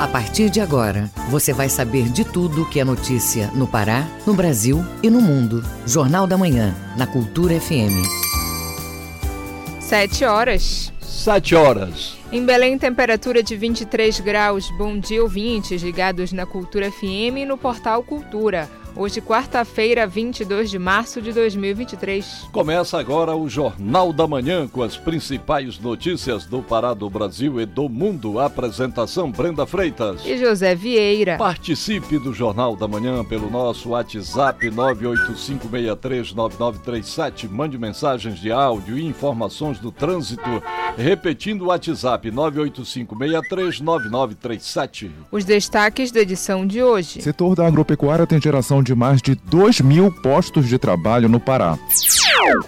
A partir de agora, você vai saber de tudo que é notícia no Pará, no Brasil e no mundo. Jornal da Manhã, na Cultura FM. Sete horas. Sete horas. Em Belém, temperatura de 23 graus. Bom dia, ouvintes ligados na Cultura FM e no portal Cultura. Hoje, quarta-feira, 22 de março de 2023. Começa agora o Jornal da Manhã com as principais notícias do Pará, do Brasil e do mundo. apresentação Brenda Freitas e José Vieira. Participe do Jornal da Manhã pelo nosso WhatsApp 985639937. Mande mensagens de áudio e informações do trânsito. Repetindo o WhatsApp 985639937. Os destaques da edição de hoje. Setor da agropecuária tem geração de mais de 2 mil postos de trabalho no Pará.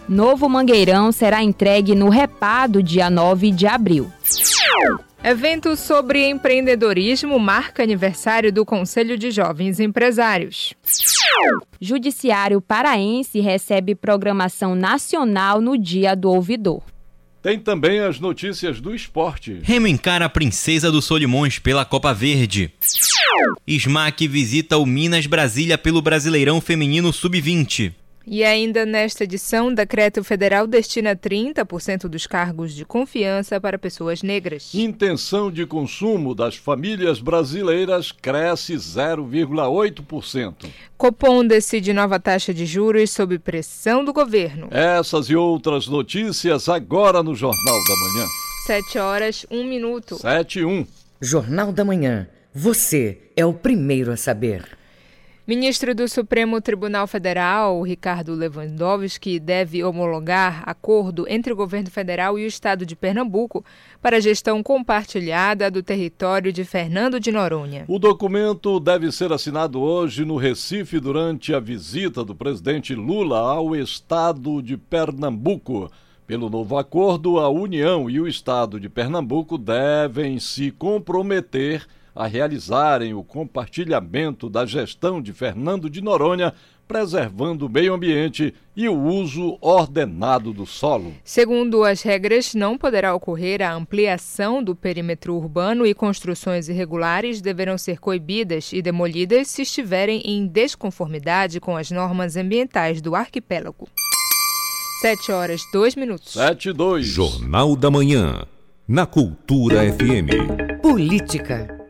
Novo Mangueirão será entregue no Repado dia 9 de abril. Evento sobre empreendedorismo marca aniversário do Conselho de Jovens Empresários. Judiciário paraense recebe programação nacional no Dia do Ouvidor. Tem também as notícias do esporte. Remo encara a princesa do Solimões pela Copa Verde. Smack visita o Minas Brasília pelo Brasileirão Feminino Sub-20. E ainda nesta edição, decreto federal destina 30% dos cargos de confiança para pessoas negras. Intenção de consumo das famílias brasileiras cresce 0,8%. Copom decide nova taxa de juros sob pressão do governo. Essas e outras notícias agora no Jornal da Manhã. 7 horas, 1 minuto. 7 e 1. Jornal da Manhã. Você é o primeiro a saber. Ministro do Supremo Tribunal Federal, Ricardo Lewandowski, deve homologar acordo entre o governo federal e o estado de Pernambuco para a gestão compartilhada do território de Fernando de Noronha. O documento deve ser assinado hoje no Recife durante a visita do presidente Lula ao estado de Pernambuco. Pelo novo acordo, a União e o estado de Pernambuco devem se comprometer a realizarem o compartilhamento da gestão de Fernando de Noronha, preservando o meio ambiente e o uso ordenado do solo. Segundo as regras, não poderá ocorrer a ampliação do perímetro urbano e construções irregulares deverão ser coibidas e demolidas se estiverem em desconformidade com as normas ambientais do arquipélago. 7 horas, 2 minutos. 7 e 2. Jornal da Manhã. Na Cultura FM. Política.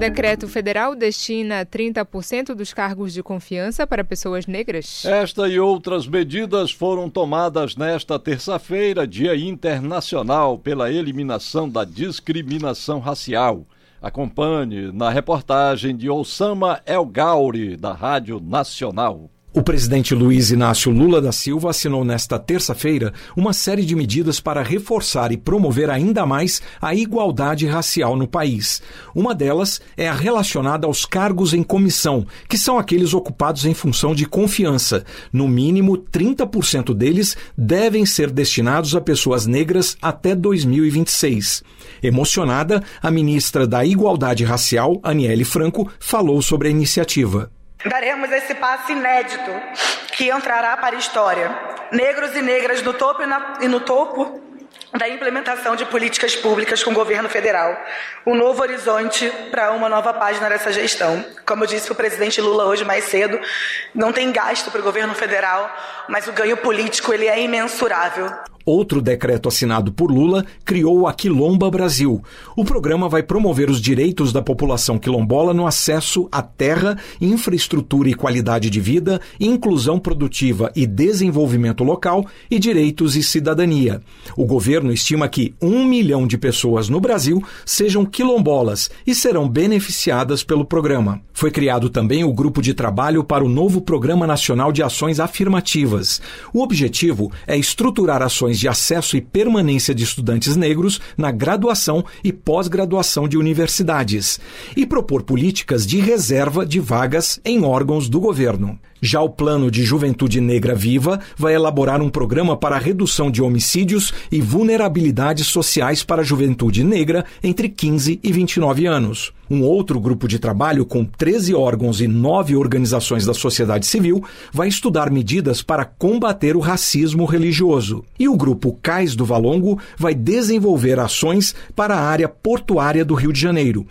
Decreto federal destina 30% dos cargos de confiança para pessoas negras. Esta e outras medidas foram tomadas nesta terça-feira, Dia Internacional pela Eliminação da Discriminação Racial. Acompanhe na reportagem de Osama El Gauri, da Rádio Nacional. O presidente Luiz Inácio Lula da Silva assinou nesta terça-feira uma série de medidas para reforçar e promover ainda mais a igualdade racial no país. Uma delas é a relacionada aos cargos em comissão, que são aqueles ocupados em função de confiança. No mínimo, 30% deles devem ser destinados a pessoas negras até 2026. Emocionada, a ministra da Igualdade Racial, Aniele Franco, falou sobre a iniciativa. Daremos esse passo inédito que entrará para a história. Negros e negras no topo e, na, e no topo da implementação de políticas públicas com o governo federal. Um novo horizonte para uma nova página dessa gestão. Como disse o presidente Lula hoje mais cedo, não tem gasto para o governo federal, mas o ganho político ele é imensurável. Outro decreto assinado por Lula criou a Quilomba Brasil. O programa vai promover os direitos da população quilombola no acesso à terra, infraestrutura e qualidade de vida, inclusão produtiva e desenvolvimento local e direitos e cidadania. O governo estima que um milhão de pessoas no Brasil sejam quilombolas e serão beneficiadas pelo programa. Foi criado também o grupo de trabalho para o novo Programa Nacional de Ações Afirmativas. O objetivo é estruturar ações de acesso e permanência de estudantes negros na graduação e pós-graduação de universidades e propor políticas de reserva de vagas em órgãos do governo. Já o Plano de Juventude Negra Viva vai elaborar um programa para a redução de homicídios e vulnerabilidades sociais para a juventude negra entre 15 e 29 anos. Um outro grupo de trabalho, com 13 órgãos e 9 organizações da sociedade civil, vai estudar medidas para combater o racismo religioso. E o grupo Cais do Valongo vai desenvolver ações para a área portuária do Rio de Janeiro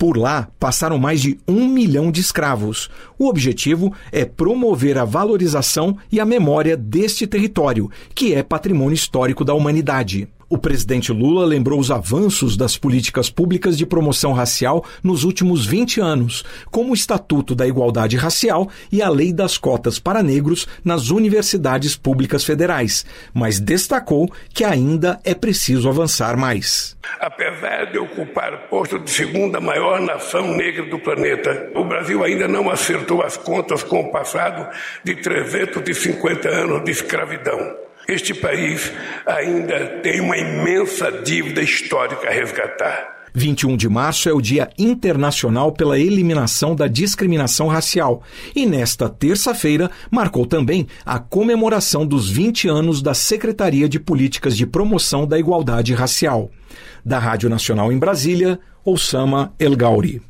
Por lá, passaram mais de um milhão de escravos. O objetivo é promover a valorização e a memória deste território, que é patrimônio histórico da humanidade. O presidente Lula lembrou os avanços das políticas públicas de promoção racial nos últimos 20 anos, como o Estatuto da Igualdade Racial e a Lei das Cotas para Negros nas universidades públicas federais, mas destacou que ainda é preciso avançar mais. Apesar de ocupar o posto de segunda maior nação negra do planeta, o Brasil ainda não acertou as contas com o passado de 350 anos de escravidão. Este país ainda tem uma imensa dívida histórica a resgatar. 21 de março é o Dia Internacional pela Eliminação da Discriminação Racial e nesta terça-feira marcou também a comemoração dos 20 anos da Secretaria de Políticas de Promoção da Igualdade Racial. Da Rádio Nacional em Brasília, Osama El Gauri.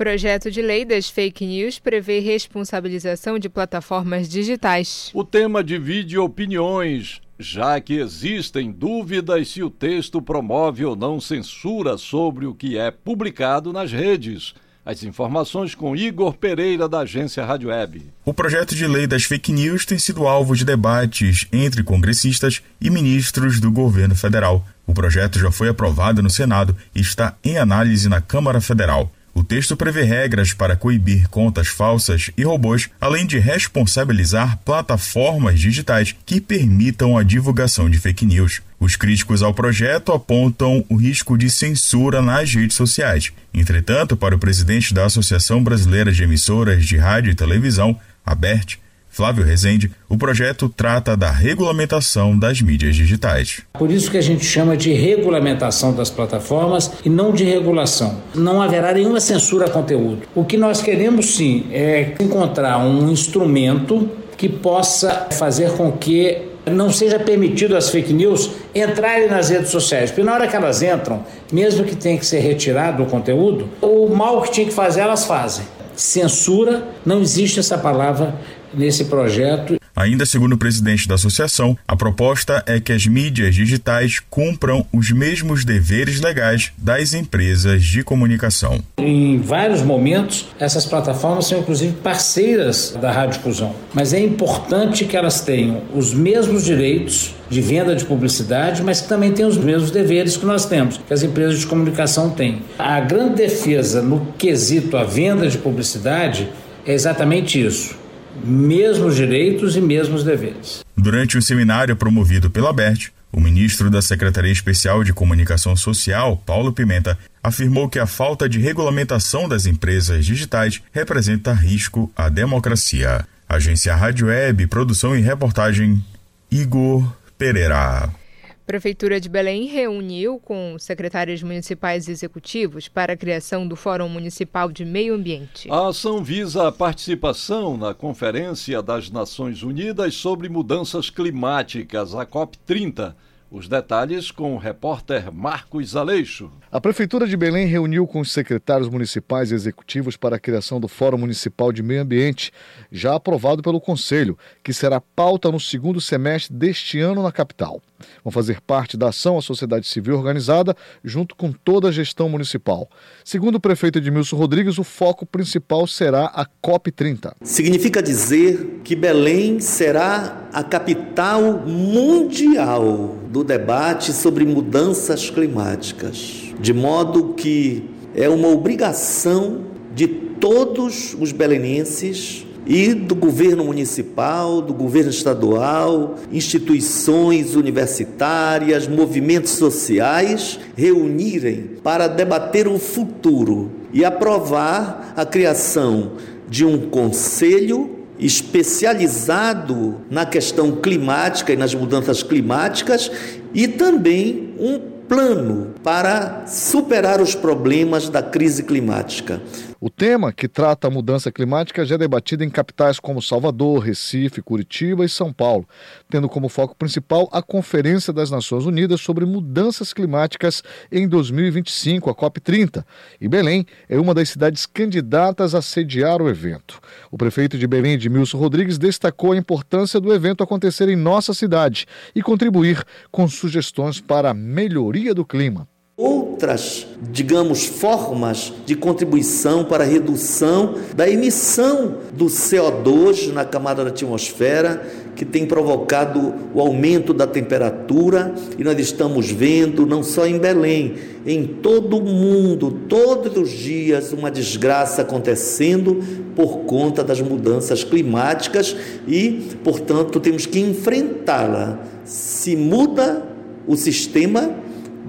Projeto de lei das fake news prevê responsabilização de plataformas digitais. O tema divide opiniões, já que existem dúvidas se o texto promove ou não censura sobre o que é publicado nas redes. As informações com Igor Pereira, da agência Rádio Web. O projeto de lei das fake news tem sido alvo de debates entre congressistas e ministros do governo federal. O projeto já foi aprovado no Senado e está em análise na Câmara Federal. O texto prevê regras para coibir contas falsas e robôs, além de responsabilizar plataformas digitais que permitam a divulgação de fake news. Os críticos ao projeto apontam o risco de censura nas redes sociais. Entretanto, para o presidente da Associação Brasileira de Emissoras de Rádio e Televisão, ABERT, Flávio Rezende, o projeto trata da regulamentação das mídias digitais. Por isso que a gente chama de regulamentação das plataformas e não de regulação. Não haverá nenhuma censura a conteúdo. O que nós queremos sim é encontrar um instrumento que possa fazer com que não seja permitido as fake news entrarem nas redes sociais. Porque na hora que elas entram, mesmo que tenha que ser retirado o conteúdo, o mal que tinha que fazer, elas fazem. Censura, não existe essa palavra nesse projeto. Ainda segundo o presidente da associação, a proposta é que as mídias digitais cumpram os mesmos deveres legais das empresas de comunicação. Em vários momentos, essas plataformas são inclusive parceiras da radiodifusão, mas é importante que elas tenham os mesmos direitos de venda de publicidade, mas que também tenham os mesmos deveres que nós temos, que as empresas de comunicação têm. A grande defesa no quesito a venda de publicidade é exatamente isso mesmos direitos e mesmos deveres. Durante um seminário promovido pela BERT, o ministro da Secretaria Especial de Comunicação Social, Paulo Pimenta, afirmou que a falta de regulamentação das empresas digitais representa risco à democracia. Agência Rádio Web, produção e reportagem, Igor Pereira. Prefeitura de Belém reuniu com secretários municipais executivos para a criação do Fórum Municipal de Meio Ambiente. A ação visa a participação na Conferência das Nações Unidas sobre Mudanças Climáticas, a COP30 os detalhes com o repórter Marcos Aleixo. A Prefeitura de Belém reuniu com os secretários municipais e executivos para a criação do Fórum Municipal de Meio Ambiente, já aprovado pelo Conselho, que será pauta no segundo semestre deste ano na capital. Vão fazer parte da ação a sociedade civil organizada, junto com toda a gestão municipal. Segundo o prefeito Edmilson Rodrigues, o foco principal será a COP30. Significa dizer que Belém será a capital mundial do debate sobre mudanças climáticas, de modo que é uma obrigação de todos os belenenses e do governo municipal, do governo estadual, instituições universitárias, movimentos sociais reunirem para debater o futuro e aprovar a criação de um conselho especializado na questão climática e nas mudanças climáticas e também um plano para superar os problemas da crise climática. O tema, que trata a mudança climática, já é debatido em capitais como Salvador, Recife, Curitiba e São Paulo, tendo como foco principal a Conferência das Nações Unidas sobre Mudanças Climáticas em 2025, a COP30. E Belém é uma das cidades candidatas a sediar o evento. O prefeito de Belém, Edmilson Rodrigues, destacou a importância do evento acontecer em nossa cidade e contribuir com sugestões para a melhoria do clima. Outra outras, digamos, formas de contribuição para a redução da emissão do CO2 na camada da atmosfera, que tem provocado o aumento da temperatura, e nós estamos vendo, não só em Belém, em todo o mundo, todos os dias, uma desgraça acontecendo por conta das mudanças climáticas e, portanto, temos que enfrentá-la. Se muda o sistema,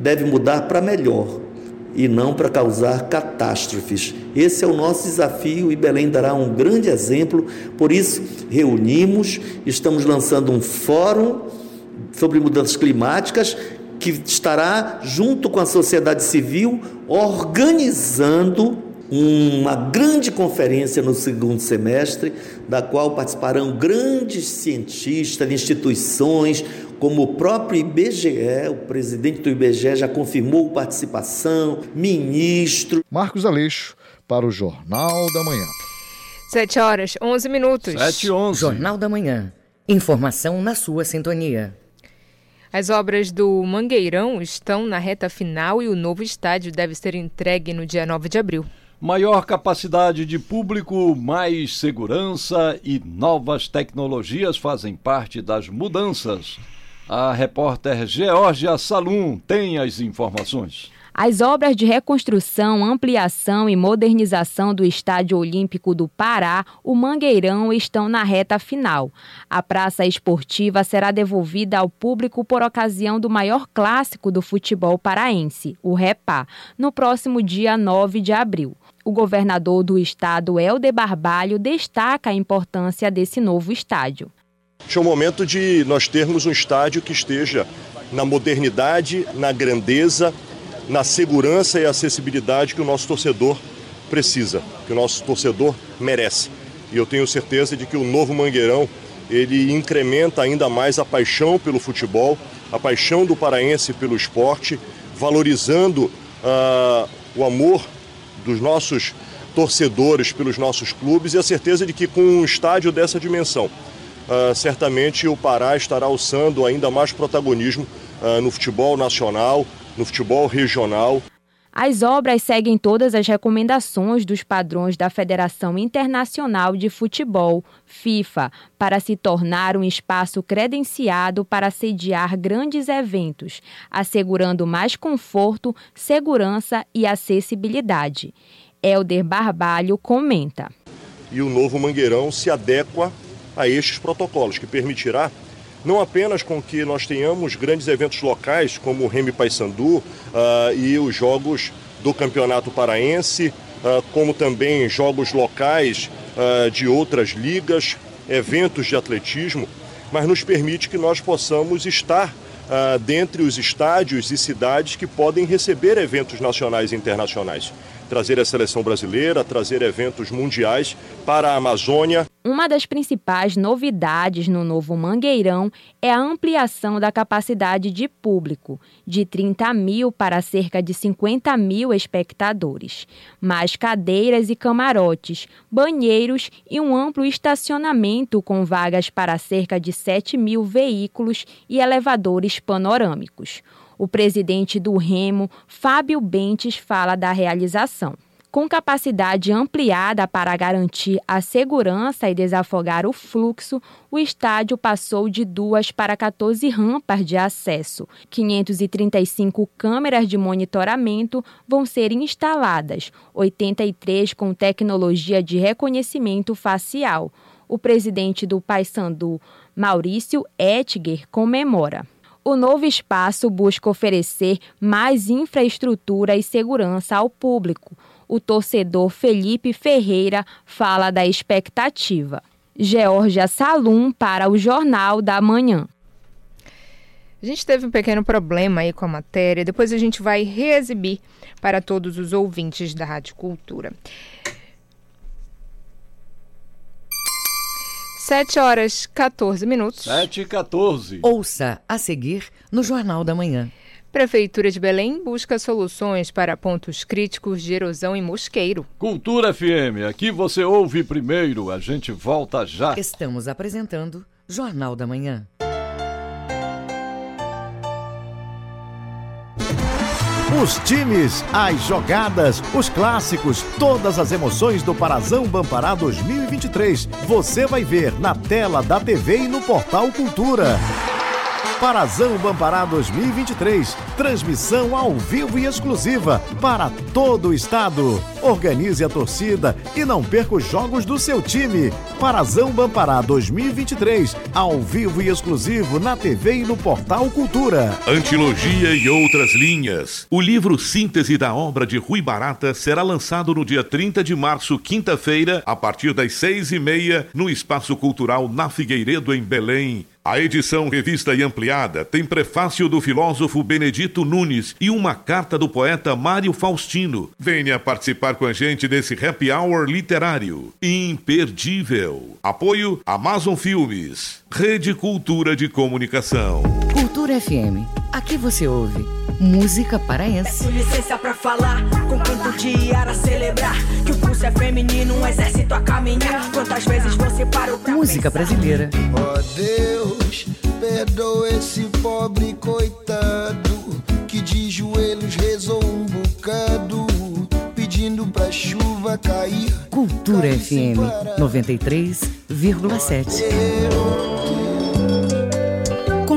deve mudar para melhor e não para causar catástrofes. Esse é o nosso desafio e Belém dará um grande exemplo. Por isso, reunimos, estamos lançando um fórum sobre mudanças climáticas que estará junto com a sociedade civil organizando uma grande conferência no segundo semestre, da qual participarão grandes cientistas, instituições, como o próprio IBGE, o presidente do IBGE já confirmou participação, ministro. Marcos Aleixo, para o Jornal da Manhã. 7 horas, 11 minutos. 7 e 11. Jornal da Manhã. Informação na sua sintonia. As obras do Mangueirão estão na reta final e o novo estádio deve ser entregue no dia 9 de abril. Maior capacidade de público, mais segurança e novas tecnologias fazem parte das mudanças. A repórter Georgia Salum tem as informações. As obras de reconstrução, ampliação e modernização do Estádio Olímpico do Pará, o Mangueirão, estão na reta final. A praça esportiva será devolvida ao público por ocasião do maior clássico do futebol paraense, o REPA, no próximo dia 9 de abril. O governador do estado, Helder Barbalho, destaca a importância desse novo estádio. É o momento de nós termos um estádio que esteja na modernidade, na grandeza, na segurança e acessibilidade que o nosso torcedor precisa, que o nosso torcedor merece. E eu tenho certeza de que o novo Mangueirão ele incrementa ainda mais a paixão pelo futebol, a paixão do paraense pelo esporte, valorizando uh, o amor dos nossos torcedores pelos nossos clubes e a certeza de que com um estádio dessa dimensão, uh, certamente o Pará estará alçando ainda mais protagonismo uh, no futebol nacional, no futebol regional. As obras seguem todas as recomendações dos padrões da Federação Internacional de Futebol, FIFA, para se tornar um espaço credenciado para sediar grandes eventos, assegurando mais conforto, segurança e acessibilidade. Helder Barbalho comenta. E o novo Mangueirão se adequa a estes protocolos, que permitirá não apenas com que nós tenhamos grandes eventos locais, como o Remy Paysandu uh, e os jogos do Campeonato Paraense, uh, como também jogos locais uh, de outras ligas, eventos de atletismo, mas nos permite que nós possamos estar dentre os estádios e cidades que podem receber eventos nacionais e internacionais trazer a seleção brasileira, trazer eventos mundiais para a Amazônia. Uma das principais novidades no novo Mangueirão é a ampliação da capacidade de público, de 30 mil para cerca de 50 mil espectadores. Mais cadeiras e camarotes, banheiros e um amplo estacionamento com vagas para cerca de 7 mil veículos e elevadores panorâmicos. O presidente do Remo, Fábio Bentes, fala da realização. Com capacidade ampliada para garantir a segurança e desafogar o fluxo, o estádio passou de duas para 14 rampas de acesso. 535 câmeras de monitoramento vão ser instaladas, 83 com tecnologia de reconhecimento facial. O presidente do Paysandu, Maurício Ettinger, comemora. O novo espaço busca oferecer mais infraestrutura e segurança ao público. O torcedor Felipe Ferreira fala da expectativa. Georgia Salum para o Jornal da Manhã. A gente teve um pequeno problema aí com a matéria, depois a gente vai reexibir para todos os ouvintes da Rádio Cultura. 7 horas 14 minutos. 7 e 14. Ouça a seguir no Jornal da Manhã. Prefeitura de Belém busca soluções para pontos críticos de erosão em Mosqueiro. Cultura FM, aqui você ouve primeiro, a gente volta já. Estamos apresentando Jornal da Manhã. Os times, as jogadas, os clássicos, todas as emoções do Parazão Bampará 2023. Você vai ver na tela da TV e no portal Cultura. Parazão Bampará 2023. Transmissão ao vivo e exclusiva para todo o estado. Organize a torcida e não perca os jogos do seu time. Parazão Bampará 2023. Ao vivo e exclusivo na TV e no Portal Cultura. Antilogia e outras linhas. O livro Síntese da obra de Rui Barata será lançado no dia 30 de março, quinta-feira, a partir das seis e meia, no Espaço Cultural na Figueiredo, em Belém. A edição revista e ampliada tem prefácio do filósofo Benedito Nunes e uma carta do poeta Mário Faustino. Venha participar com a gente desse happy hour literário. Imperdível. Apoio Amazon Filmes. Rede Cultura de Comunicação. Cultura FM. Aqui você ouve música paraense. Peço licença pra falar, a celebrar que o pulso é feminino, um exército a caminhar. Quantas vezes você parou pra Música pensar? brasileira. Ó Deus, perdoa esse pobre coitado que de joelhos rezou um bocado, pedindo pra chuva cair. Cultura FM 93,7.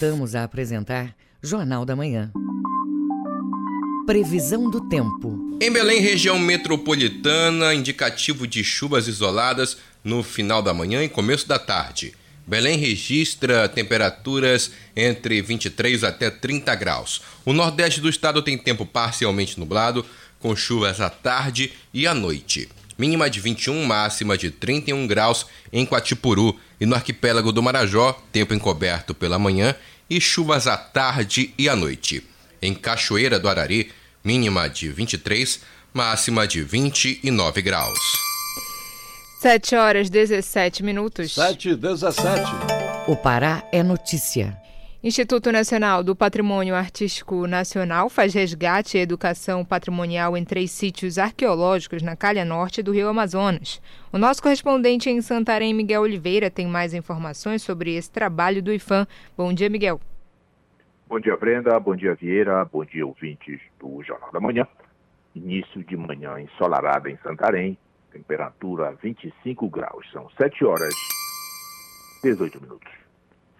Voltamos a apresentar Jornal da Manhã. Previsão do tempo. Em Belém, região metropolitana, indicativo de chuvas isoladas no final da manhã e começo da tarde. Belém registra temperaturas entre 23 até 30 graus. O nordeste do estado tem tempo parcialmente nublado, com chuvas à tarde e à noite. Mínima de 21, máxima de 31 graus em Quatipuru e no arquipélago do Marajó, tempo encoberto pela manhã e chuvas à tarde e à noite. Em Cachoeira do Arari, mínima de 23, máxima de 29 graus. 7 horas 17 minutos. 7 e 17. O Pará é notícia. Instituto Nacional do Patrimônio Artístico Nacional faz resgate e educação patrimonial em três sítios arqueológicos na calha norte do Rio Amazonas. O nosso correspondente em Santarém, Miguel Oliveira, tem mais informações sobre esse trabalho do IFAM. Bom dia, Miguel. Bom dia, Brenda. Bom dia, Vieira. Bom dia, ouvintes do Jornal da Manhã. Início de manhã ensolarada em Santarém, temperatura 25 graus. São 7 horas 18 minutos.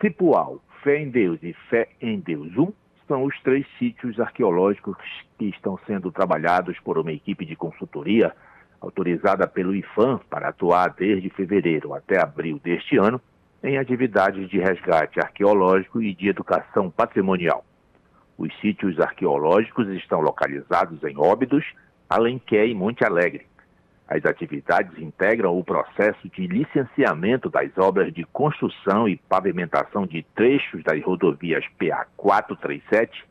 Cipual, Fé em Deus e Fé em Deus 1 são os três sítios arqueológicos que estão sendo trabalhados por uma equipe de consultoria autorizada pelo IFAM para atuar desde fevereiro até abril deste ano em atividades de resgate arqueológico e de educação patrimonial. Os sítios arqueológicos estão localizados em Óbidos, Alenquer e Monte Alegre. As atividades integram o processo de licenciamento das obras de construção e pavimentação de trechos das rodovias PA 437,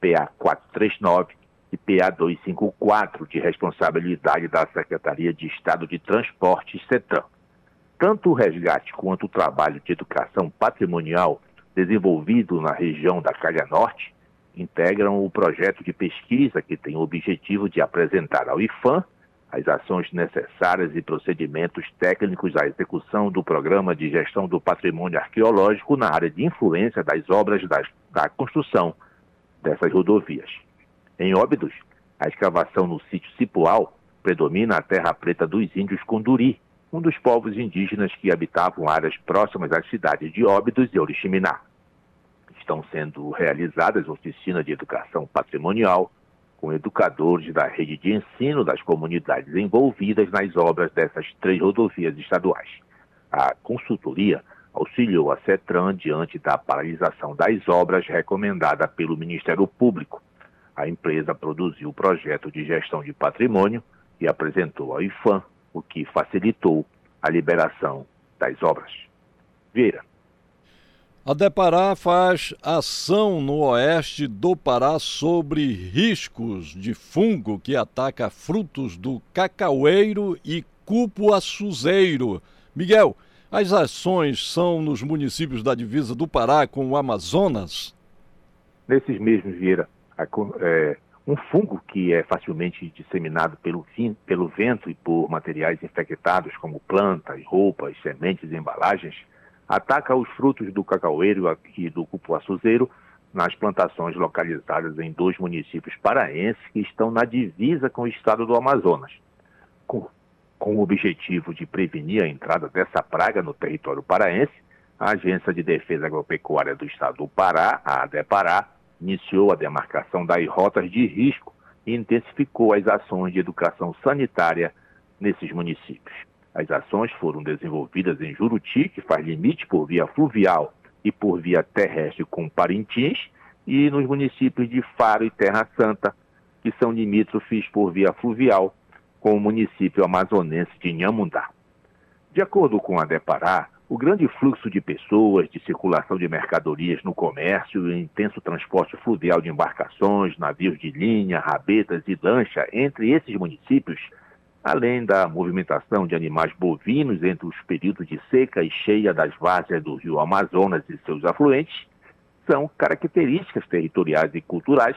PA 439 e PA 254, de responsabilidade da Secretaria de Estado de Transporte, CETRAN. Tanto o resgate quanto o trabalho de educação patrimonial desenvolvido na região da Calha Norte integram o projeto de pesquisa que tem o objetivo de apresentar ao IFAM as ações necessárias e procedimentos técnicos à execução do Programa de Gestão do Patrimônio Arqueológico na área de influência das obras das, da construção dessas rodovias. Em Óbidos, a escavação no sítio Cipual predomina a terra preta dos índios Conduri, um dos povos indígenas que habitavam áreas próximas às cidades de Óbidos e Oriximiná. Estão sendo realizadas oficinas de educação patrimonial, com educadores da rede de ensino das comunidades envolvidas nas obras dessas três rodovias estaduais. A consultoria auxiliou a CETRAN diante da paralisação das obras recomendada pelo Ministério Público. A empresa produziu o projeto de gestão de patrimônio e apresentou ao IFAM, o que facilitou a liberação das obras. Vieira. A Depará faz ação no oeste do Pará sobre riscos de fungo que ataca frutos do cacaueiro e cupuaçuzeiro. Miguel, as ações são nos municípios da divisa do Pará com o Amazonas? Nesses mesmos, Vieira, é, um fungo que é facilmente disseminado pelo, pelo vento e por materiais infectados como plantas, roupas, sementes e embalagens, ataca os frutos do cacaueiro e do cupuaçuzeiro nas plantações localizadas em dois municípios paraenses que estão na divisa com o estado do Amazonas. Com, com o objetivo de prevenir a entrada dessa praga no território paraense, a Agência de Defesa Agropecuária do Estado do Pará, a ADEPARÁ, iniciou a demarcação das rotas de risco e intensificou as ações de educação sanitária nesses municípios. As ações foram desenvolvidas em Juruti, que faz limite por via fluvial e por via terrestre com Parintins, e nos municípios de Faro e Terra Santa, que são limítrofes por via fluvial com o município amazonense de Inhamundá. De acordo com a Depará, o grande fluxo de pessoas, de circulação de mercadorias no comércio e intenso transporte fluvial de embarcações, navios de linha, rabetas e lancha entre esses municípios além da movimentação de animais bovinos entre os períodos de seca e cheia das várzeas do rio Amazonas e seus afluentes, são características territoriais e culturais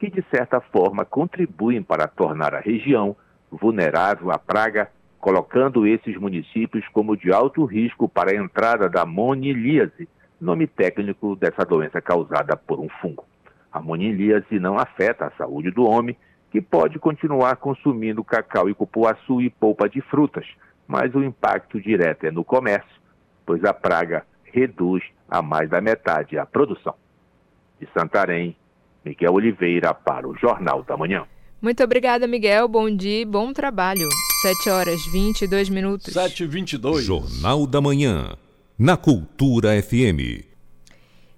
que, de certa forma, contribuem para tornar a região vulnerável à praga, colocando esses municípios como de alto risco para a entrada da monilíase, nome técnico dessa doença causada por um fungo. A monilíase não afeta a saúde do homem que pode continuar consumindo cacau e cupuaçu e polpa de frutas, mas o impacto direto é no comércio, pois a praga reduz a mais da metade a produção. De Santarém, Miguel Oliveira para o Jornal da Manhã. Muito obrigada, Miguel. Bom dia e bom trabalho. 7 horas 22 minutos. 7 e 22 Jornal da Manhã. Na Cultura FM.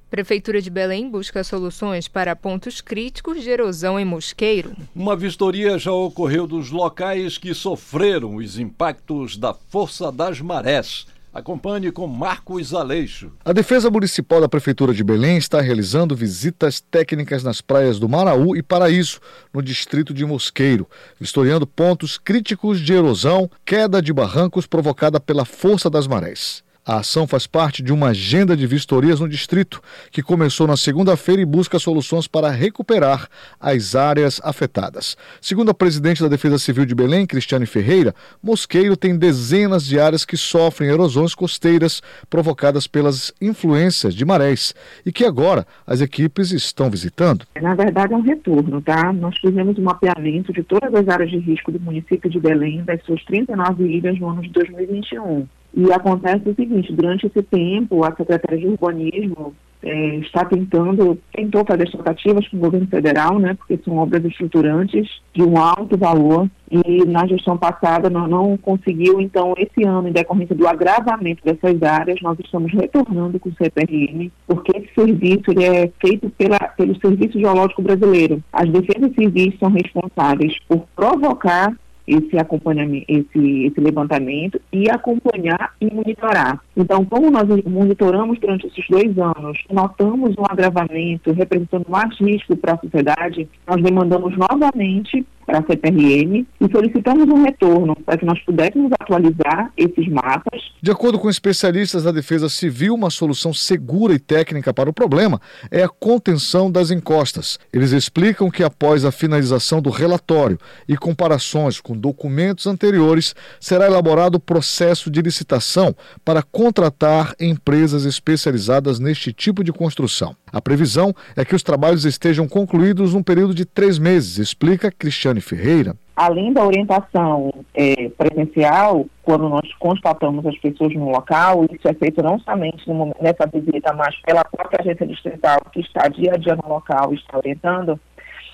Prefeitura de Belém busca soluções para pontos críticos de erosão em Mosqueiro. Uma vistoria já ocorreu dos locais que sofreram os impactos da força das marés. Acompanhe com Marcos Aleixo. A Defesa Municipal da Prefeitura de Belém está realizando visitas técnicas nas praias do Maraú e Paraíso, no distrito de Mosqueiro, vistoriando pontos críticos de erosão, queda de barrancos provocada pela força das marés. A ação faz parte de uma agenda de vistorias no distrito, que começou na segunda-feira e busca soluções para recuperar as áreas afetadas. Segundo a presidente da Defesa Civil de Belém, Cristiane Ferreira, Mosqueiro tem dezenas de áreas que sofrem erosões costeiras provocadas pelas influências de marés e que agora as equipes estão visitando. Na verdade, é um retorno, tá? Nós fizemos um mapeamento de todas as áreas de risco do município de Belém, das suas 39 ilhas no ano de 2021. E acontece o seguinte, durante esse tempo, a Secretaria de Urbanismo é, está tentando, tentou fazer tratativas com o governo federal, né, porque são obras estruturantes de um alto valor, e na gestão passada não, não conseguiu, então, esse ano, em decorrência do agravamento dessas áreas, nós estamos retornando com o CPRM, porque esse serviço ele é feito pela, pelo Serviço Geológico Brasileiro. As defesas civis são responsáveis por provocar esse acompanhamento, esse, esse levantamento e acompanhar e monitorar. Então, como nós monitoramos durante esses dois anos, notamos um agravamento representando mais risco para a sociedade, nós demandamos novamente para a CPRM e solicitamos um retorno para que nós pudéssemos atualizar esses mapas. De acordo com especialistas da Defesa Civil, uma solução segura e técnica para o problema é a contenção das encostas. Eles explicam que após a finalização do relatório e comparações com documentos anteriores, será elaborado o processo de licitação para contratar empresas especializadas neste tipo de construção. A previsão é que os trabalhos estejam concluídos num período de três meses, explica Cristiane Ferreira. Além da orientação é, presencial, quando nós constatamos as pessoas no local, isso é feito não somente no, nessa visita, mas pela própria agência distrital que está dia a dia no local e está orientando,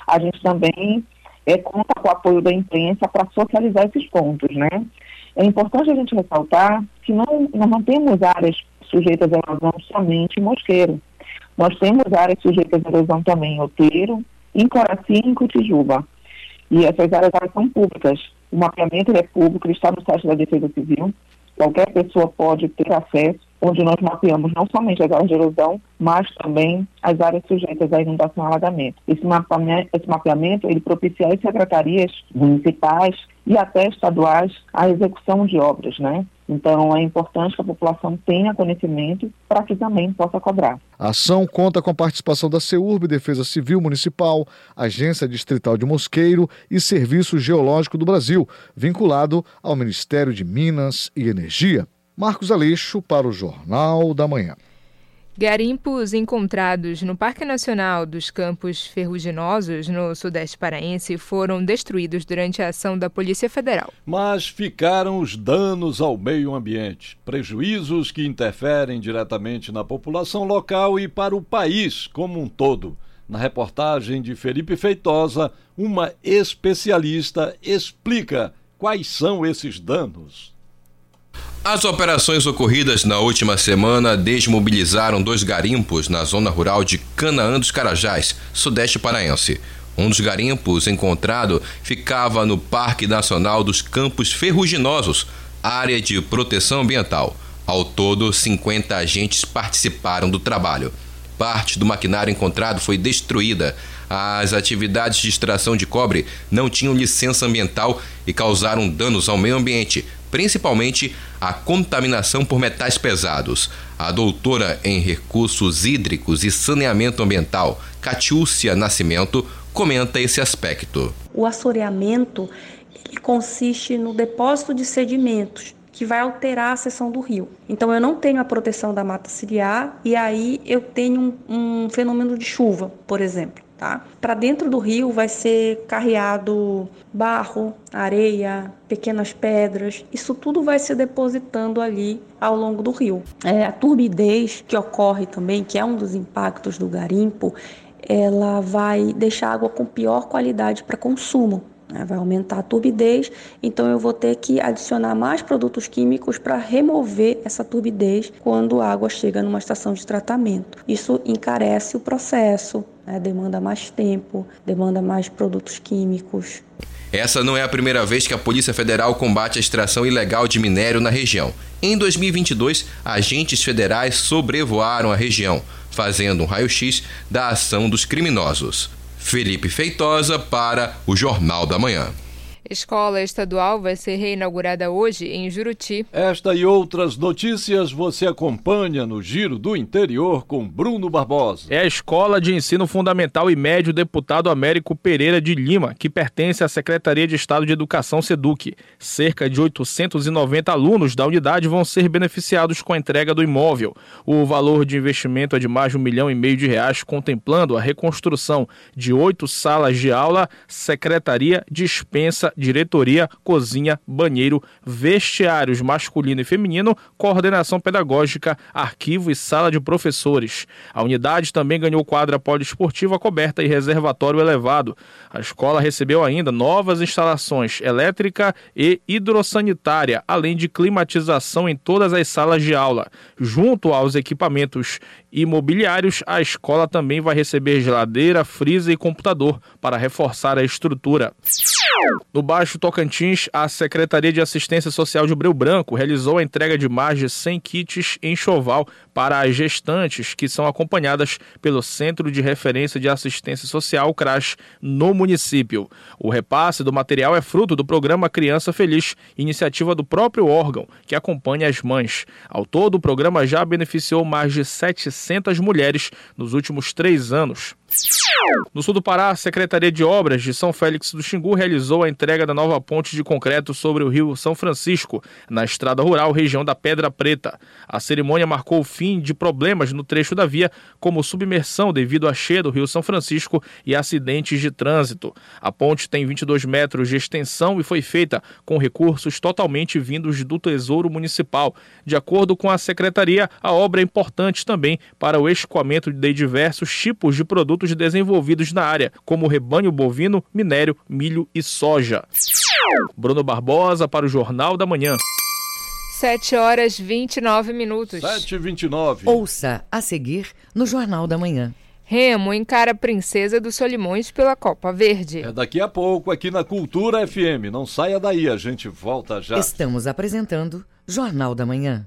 a gente também é, conta com o apoio da imprensa para socializar esses pontos, né? É importante a gente ressaltar que não, nós não temos áreas sujeitas a erosão somente em Mosqueiro. Nós temos áreas sujeitas a erosão também em Outeiro, em Coraci e em Cotijuba. E essas áreas são públicas. O mapeamento é público, está no site da Defesa Civil. Qualquer pessoa pode ter acesso onde nós mapeamos não somente as áreas de erosão, mas também as áreas sujeitas à inundação e alagamento. Esse mapeamento, esse mapeamento ele propicia às secretarias municipais e até estaduais a execução de obras, né? Então, é importante que a população tenha conhecimento para que também possa cobrar. A ação conta com a participação da CEURB, Defesa Civil Municipal, Agência Distrital de Mosqueiro e Serviço Geológico do Brasil, vinculado ao Ministério de Minas e Energia. Marcos Aleixo para o Jornal da Manhã. Garimpos encontrados no Parque Nacional dos Campos Ferruginosos, no Sudeste Paraense, foram destruídos durante a ação da Polícia Federal. Mas ficaram os danos ao meio ambiente, prejuízos que interferem diretamente na população local e para o país como um todo. Na reportagem de Felipe Feitosa, uma especialista explica quais são esses danos. As operações ocorridas na última semana desmobilizaram dois garimpos na zona rural de Canaã dos Carajás, sudeste paraense. Um dos garimpos encontrado ficava no Parque Nacional dos Campos Ferruginosos, área de proteção ambiental. Ao todo, 50 agentes participaram do trabalho. Parte do maquinário encontrado foi destruída. As atividades de extração de cobre não tinham licença ambiental e causaram danos ao meio ambiente, principalmente a contaminação por metais pesados. A doutora em recursos hídricos e saneamento ambiental, Catiúcia Nascimento, comenta esse aspecto. O assoreamento ele consiste no depósito de sedimentos que vai alterar a seção do rio. Então eu não tenho a proteção da mata ciliar e aí eu tenho um, um fenômeno de chuva, por exemplo. Tá? Para dentro do rio vai ser carreado barro, areia, pequenas pedras. Isso tudo vai se depositando ali ao longo do rio. É, a turbidez que ocorre também, que é um dos impactos do garimpo, ela vai deixar a água com pior qualidade para consumo. Né? Vai aumentar a turbidez, então eu vou ter que adicionar mais produtos químicos para remover essa turbidez quando a água chega numa estação de tratamento. Isso encarece o processo, né? demanda mais tempo, demanda mais produtos químicos. Essa não é a primeira vez que a Polícia Federal combate a extração ilegal de minério na região. Em 2022, agentes federais sobrevoaram a região, fazendo um raio-x da ação dos criminosos. Felipe Feitosa para o Jornal da Manhã. Escola estadual vai ser reinaugurada hoje em Juruti. Esta e outras notícias você acompanha no Giro do Interior com Bruno Barbosa. É a Escola de Ensino Fundamental e Médio Deputado Américo Pereira de Lima, que pertence à Secretaria de Estado de Educação SEDUC. Cerca de 890 alunos da unidade vão ser beneficiados com a entrega do imóvel. O valor de investimento é de mais de um milhão e meio de reais, contemplando a reconstrução de oito salas de aula, secretaria, dispensa diretoria, cozinha, banheiro, vestiários masculino e feminino, coordenação pedagógica, arquivo e sala de professores. A unidade também ganhou quadra poliesportiva coberta e reservatório elevado. A escola recebeu ainda novas instalações elétrica e hidrossanitária, além de climatização em todas as salas de aula. Junto aos equipamentos imobiliários, a escola também vai receber geladeira, freezer e computador para reforçar a estrutura. No Baixo Tocantins, a Secretaria de Assistência Social de Breu Branco realizou a entrega de mais de 100 kits enxoval para as gestantes que são acompanhadas pelo Centro de Referência de Assistência Social, CRAS, no município. O repasse do material é fruto do programa Criança Feliz, iniciativa do próprio órgão, que acompanha as mães. Ao todo, o programa já beneficiou mais de 700 mulheres nos últimos três anos. No sul do Pará, a Secretaria de Obras de São Félix do Xingu realizou a entrega da nova ponte de concreto sobre o rio São Francisco, na estrada rural região da Pedra Preta. A cerimônia marcou o fim de problemas no trecho da via, como submersão devido à cheia do rio São Francisco e acidentes de trânsito. A ponte tem 22 metros de extensão e foi feita com recursos totalmente vindos do Tesouro Municipal. De acordo com a Secretaria, a obra é importante também para o escoamento de diversos tipos de produtos produtos desenvolvidos na área, como rebanho bovino, minério, milho e soja. Bruno Barbosa para o Jornal da Manhã. 7 horas 29 minutos. 7 e 29. Ouça a seguir no Jornal da Manhã. Remo encara a Princesa dos Solimões pela Copa Verde. É daqui a pouco aqui na Cultura FM. Não saia daí, a gente volta já. Estamos apresentando Jornal da Manhã.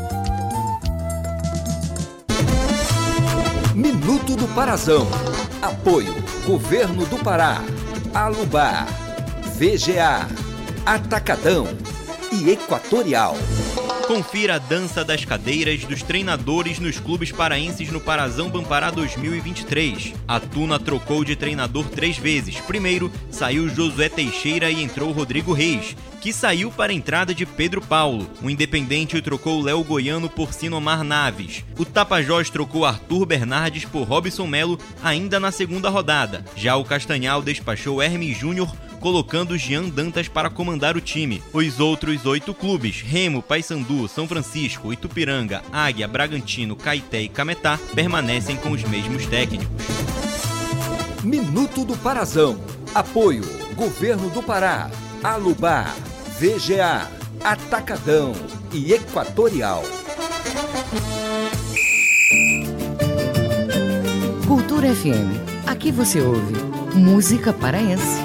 Parazão. Apoio Governo do Pará, Alubar, VGA, Atacadão e Equatorial. Confira a dança das cadeiras dos treinadores nos clubes paraenses no Parazão Bampará 2023. A Tuna trocou de treinador três vezes. Primeiro, saiu Josué Teixeira e entrou Rodrigo Reis, que saiu para a entrada de Pedro Paulo. O Independente trocou Léo Goiano por Sinomar Naves. O Tapajós trocou Arthur Bernardes por Robson Melo ainda na segunda rodada. Já o Castanhal despachou Hermes Júnior colocando Jean Dantas para comandar o time. Os outros oito clubes, Remo, Paysandu, São Francisco, Itupiranga, Águia, Bragantino, Caeté e Cametá, permanecem com os mesmos técnicos. Minuto do Parazão. Apoio Governo do Pará, Alubar, VGA, Atacadão e Equatorial. Cultura FM. Aqui você ouve música paraense.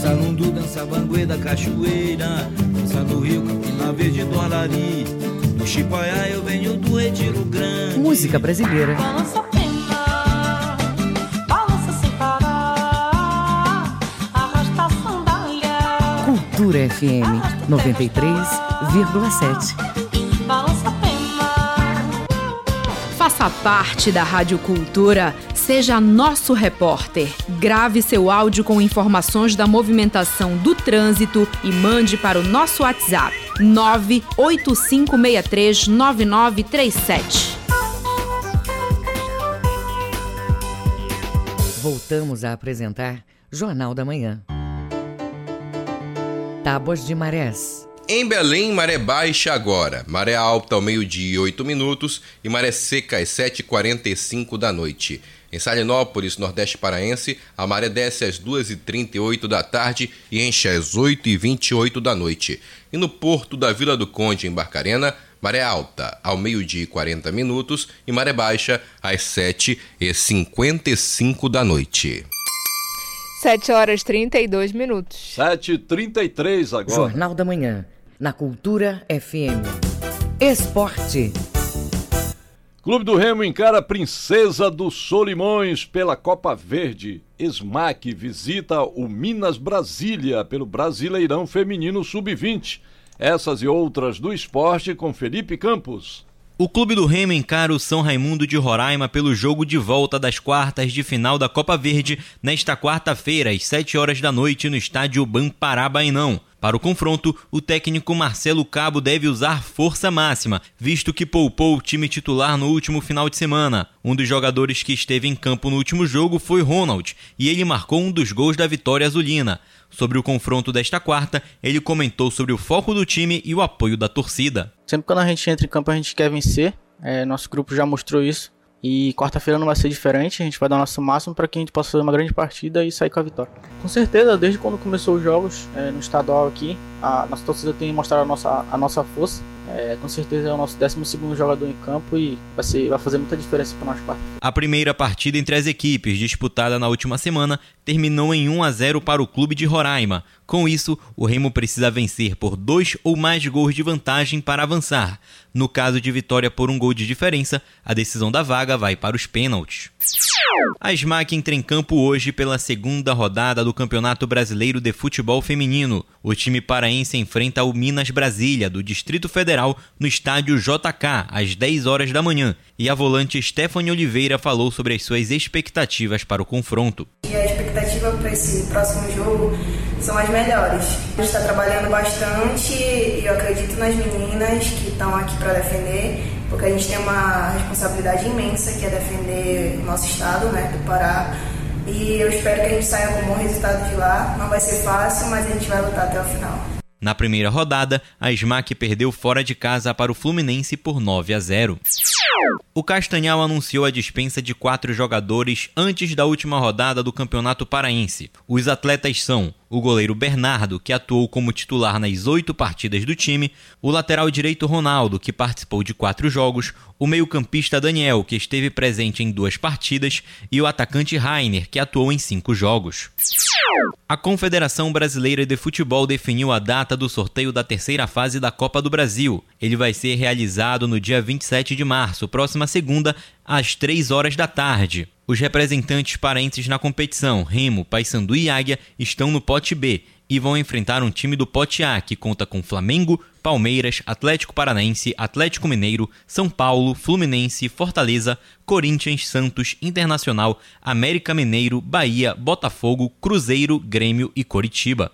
Salundu dança banguê da cachoeira Dança do rio, Campina Verde do Alari Do Chipaiá eu venho do Retiro Grande Música brasileira Balança Cultura FM 93,7 Balança pena Faça parte da Rádio Cultura Seja nosso repórter. Grave seu áudio com informações da movimentação do trânsito e mande para o nosso WhatsApp 985639937. Voltamos a apresentar Jornal da Manhã. Tábuas de marés. Em Belém, maré baixa agora, maré alta ao meio-dia 8 minutos e maré seca às 7h45 da noite. Em Salinópolis, Nordeste Paraense, a maré desce às 2h38 da tarde e enche às 8h28 da noite. E no porto da Vila do Conde, em Barcarena, maré alta ao meio-dia e 40 minutos e maré baixa às 7h55 da noite. 7 horas 32 minutos. 7h33 agora. Jornal da Manhã, na Cultura FM. Esporte. Clube do Remo encara a Princesa dos Solimões pela Copa Verde. Smack visita o Minas Brasília pelo Brasileirão Feminino Sub-20. Essas e outras do esporte com Felipe Campos. O Clube do Remo encara o São Raimundo de Roraima pelo jogo de volta das quartas de final da Copa Verde nesta quarta-feira, às 7 horas da noite, no estádio Bampará Bainão. Para o confronto, o técnico Marcelo Cabo deve usar força máxima, visto que poupou o time titular no último final de semana. Um dos jogadores que esteve em campo no último jogo foi Ronald, e ele marcou um dos gols da vitória azulina. Sobre o confronto desta quarta, ele comentou sobre o foco do time e o apoio da torcida. Sempre quando a gente entra em campo, a gente quer vencer. É, nosso grupo já mostrou isso. E quarta-feira não vai ser diferente, a gente vai dar o nosso máximo para que a gente possa fazer uma grande partida e sair com a vitória. Com certeza, desde quando começou os jogos é, no estadual aqui, a nossa torcida tem mostrado a nossa, a nossa força. É, com certeza é o nosso 12 jogador em campo e vai, ser, vai fazer muita diferença para nós quarta A primeira partida entre as equipes, disputada na última semana, terminou em 1 a 0 para o clube de Roraima. Com isso, o Remo precisa vencer por dois ou mais gols de vantagem para avançar. No caso de vitória por um gol de diferença, a decisão da vaga vai para os pênaltis. A SMAC entra em campo hoje pela segunda rodada do Campeonato Brasileiro de Futebol Feminino. O time paraense enfrenta o Minas Brasília, do Distrito Federal, no estádio JK, às 10 horas da manhã. E a volante Stephanie Oliveira falou sobre as suas expectativas para o confronto. E a expectativa para esse próximo jogo são as melhores. A gente está trabalhando bastante e eu acredito nas meninas que estão aqui para defender, porque a gente tem uma responsabilidade imensa que é defender o nosso estado, né, do Pará. E eu espero que a gente saia com um bom resultado de lá. Não vai ser fácil, mas a gente vai lutar até o final. Na primeira rodada, a SMAC perdeu fora de casa para o Fluminense por 9 a 0. O Castanhal anunciou a dispensa de quatro jogadores antes da última rodada do Campeonato Paraense. Os atletas são o goleiro Bernardo, que atuou como titular nas oito partidas do time, o lateral direito Ronaldo, que participou de quatro jogos, o meio-campista Daniel, que esteve presente em duas partidas, e o atacante Rainer, que atuou em cinco jogos. A Confederação Brasileira de Futebol definiu a data do sorteio da terceira fase da Copa do Brasil. Ele vai ser realizado no dia 27 de março, próxima segunda, às 3 horas da tarde. Os representantes paraenses na competição, Remo, Paysandu e Águia, estão no pote B e vão enfrentar um time do pote A que conta com Flamengo, Palmeiras, Atlético Paranaense, Atlético Mineiro, São Paulo, Fluminense, Fortaleza, Corinthians, Santos, Internacional, América Mineiro, Bahia, Botafogo, Cruzeiro, Grêmio e Coritiba.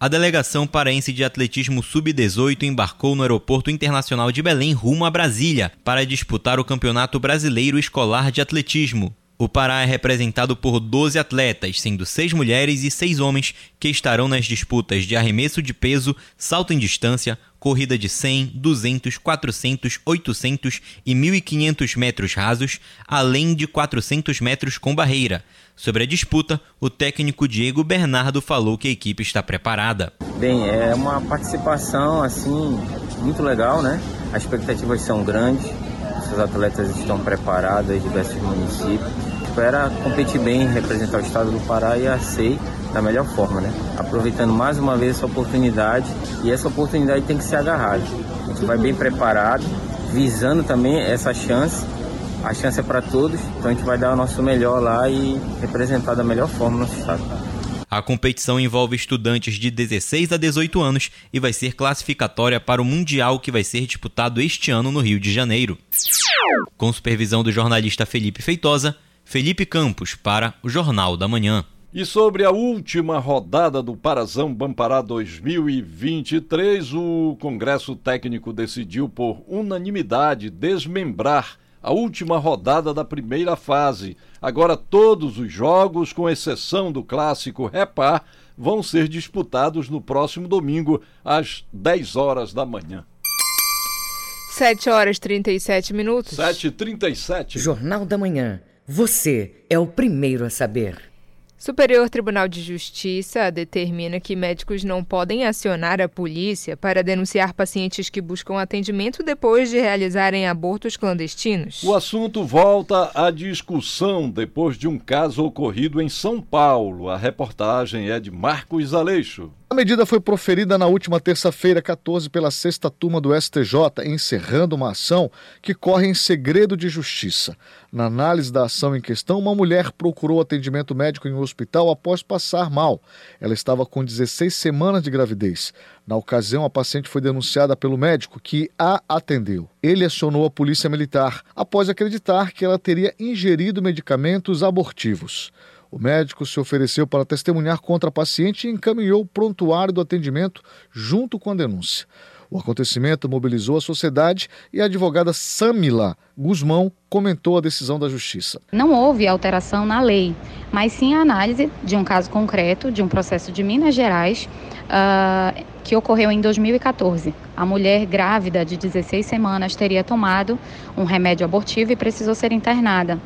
A delegação paraense de atletismo sub-18 embarcou no Aeroporto Internacional de Belém rumo a Brasília para disputar o Campeonato Brasileiro Escolar de Atletismo. O Pará é representado por 12 atletas, sendo 6 mulheres e 6 homens, que estarão nas disputas de arremesso de peso, salto em distância, corrida de 100, 200, 400, 800 e 1.500 metros rasos, além de 400 metros com barreira. Sobre a disputa, o técnico Diego Bernardo falou que a equipe está preparada. Bem, é uma participação assim muito legal, né? As expectativas são grandes, os atletas estão preparados em diversos municípios espera competir bem, representar o estado do Pará e a SEI da melhor forma, né? Aproveitando mais uma vez essa oportunidade e essa oportunidade tem que ser agarrada. A gente vai bem preparado, visando também essa chance. A chance é para todos, então a gente vai dar o nosso melhor lá e representar da melhor forma o nosso estado. A competição envolve estudantes de 16 a 18 anos e vai ser classificatória para o Mundial que vai ser disputado este ano no Rio de Janeiro. Com supervisão do jornalista Felipe Feitosa, Felipe Campos para o Jornal da Manhã. E sobre a última rodada do Parazão Bampará 2023, o Congresso Técnico decidiu por unanimidade desmembrar a última rodada da primeira fase. Agora todos os jogos, com exceção do clássico Repar, vão ser disputados no próximo domingo às 10 horas da manhã. 7 horas e 37 minutos. 7h37. Jornal da Manhã. Você é o primeiro a saber. Superior Tribunal de Justiça determina que médicos não podem acionar a polícia para denunciar pacientes que buscam atendimento depois de realizarem abortos clandestinos. O assunto volta à discussão depois de um caso ocorrido em São Paulo. A reportagem é de Marcos Aleixo. A medida foi proferida na última terça-feira, 14, pela sexta turma do STJ, encerrando uma ação que corre em segredo de justiça. Na análise da ação em questão, uma mulher procurou atendimento médico em um hospital após passar mal. Ela estava com 16 semanas de gravidez. Na ocasião, a paciente foi denunciada pelo médico que a atendeu. Ele acionou a polícia militar após acreditar que ela teria ingerido medicamentos abortivos. O médico se ofereceu para testemunhar contra a paciente e encaminhou o prontuário do atendimento junto com a denúncia. O acontecimento mobilizou a sociedade e a advogada Samila Guzmão comentou a decisão da Justiça. Não houve alteração na lei, mas sim a análise de um caso concreto, de um processo de Minas Gerais, uh, que ocorreu em 2014. A mulher grávida de 16 semanas teria tomado um remédio abortivo e precisou ser internada.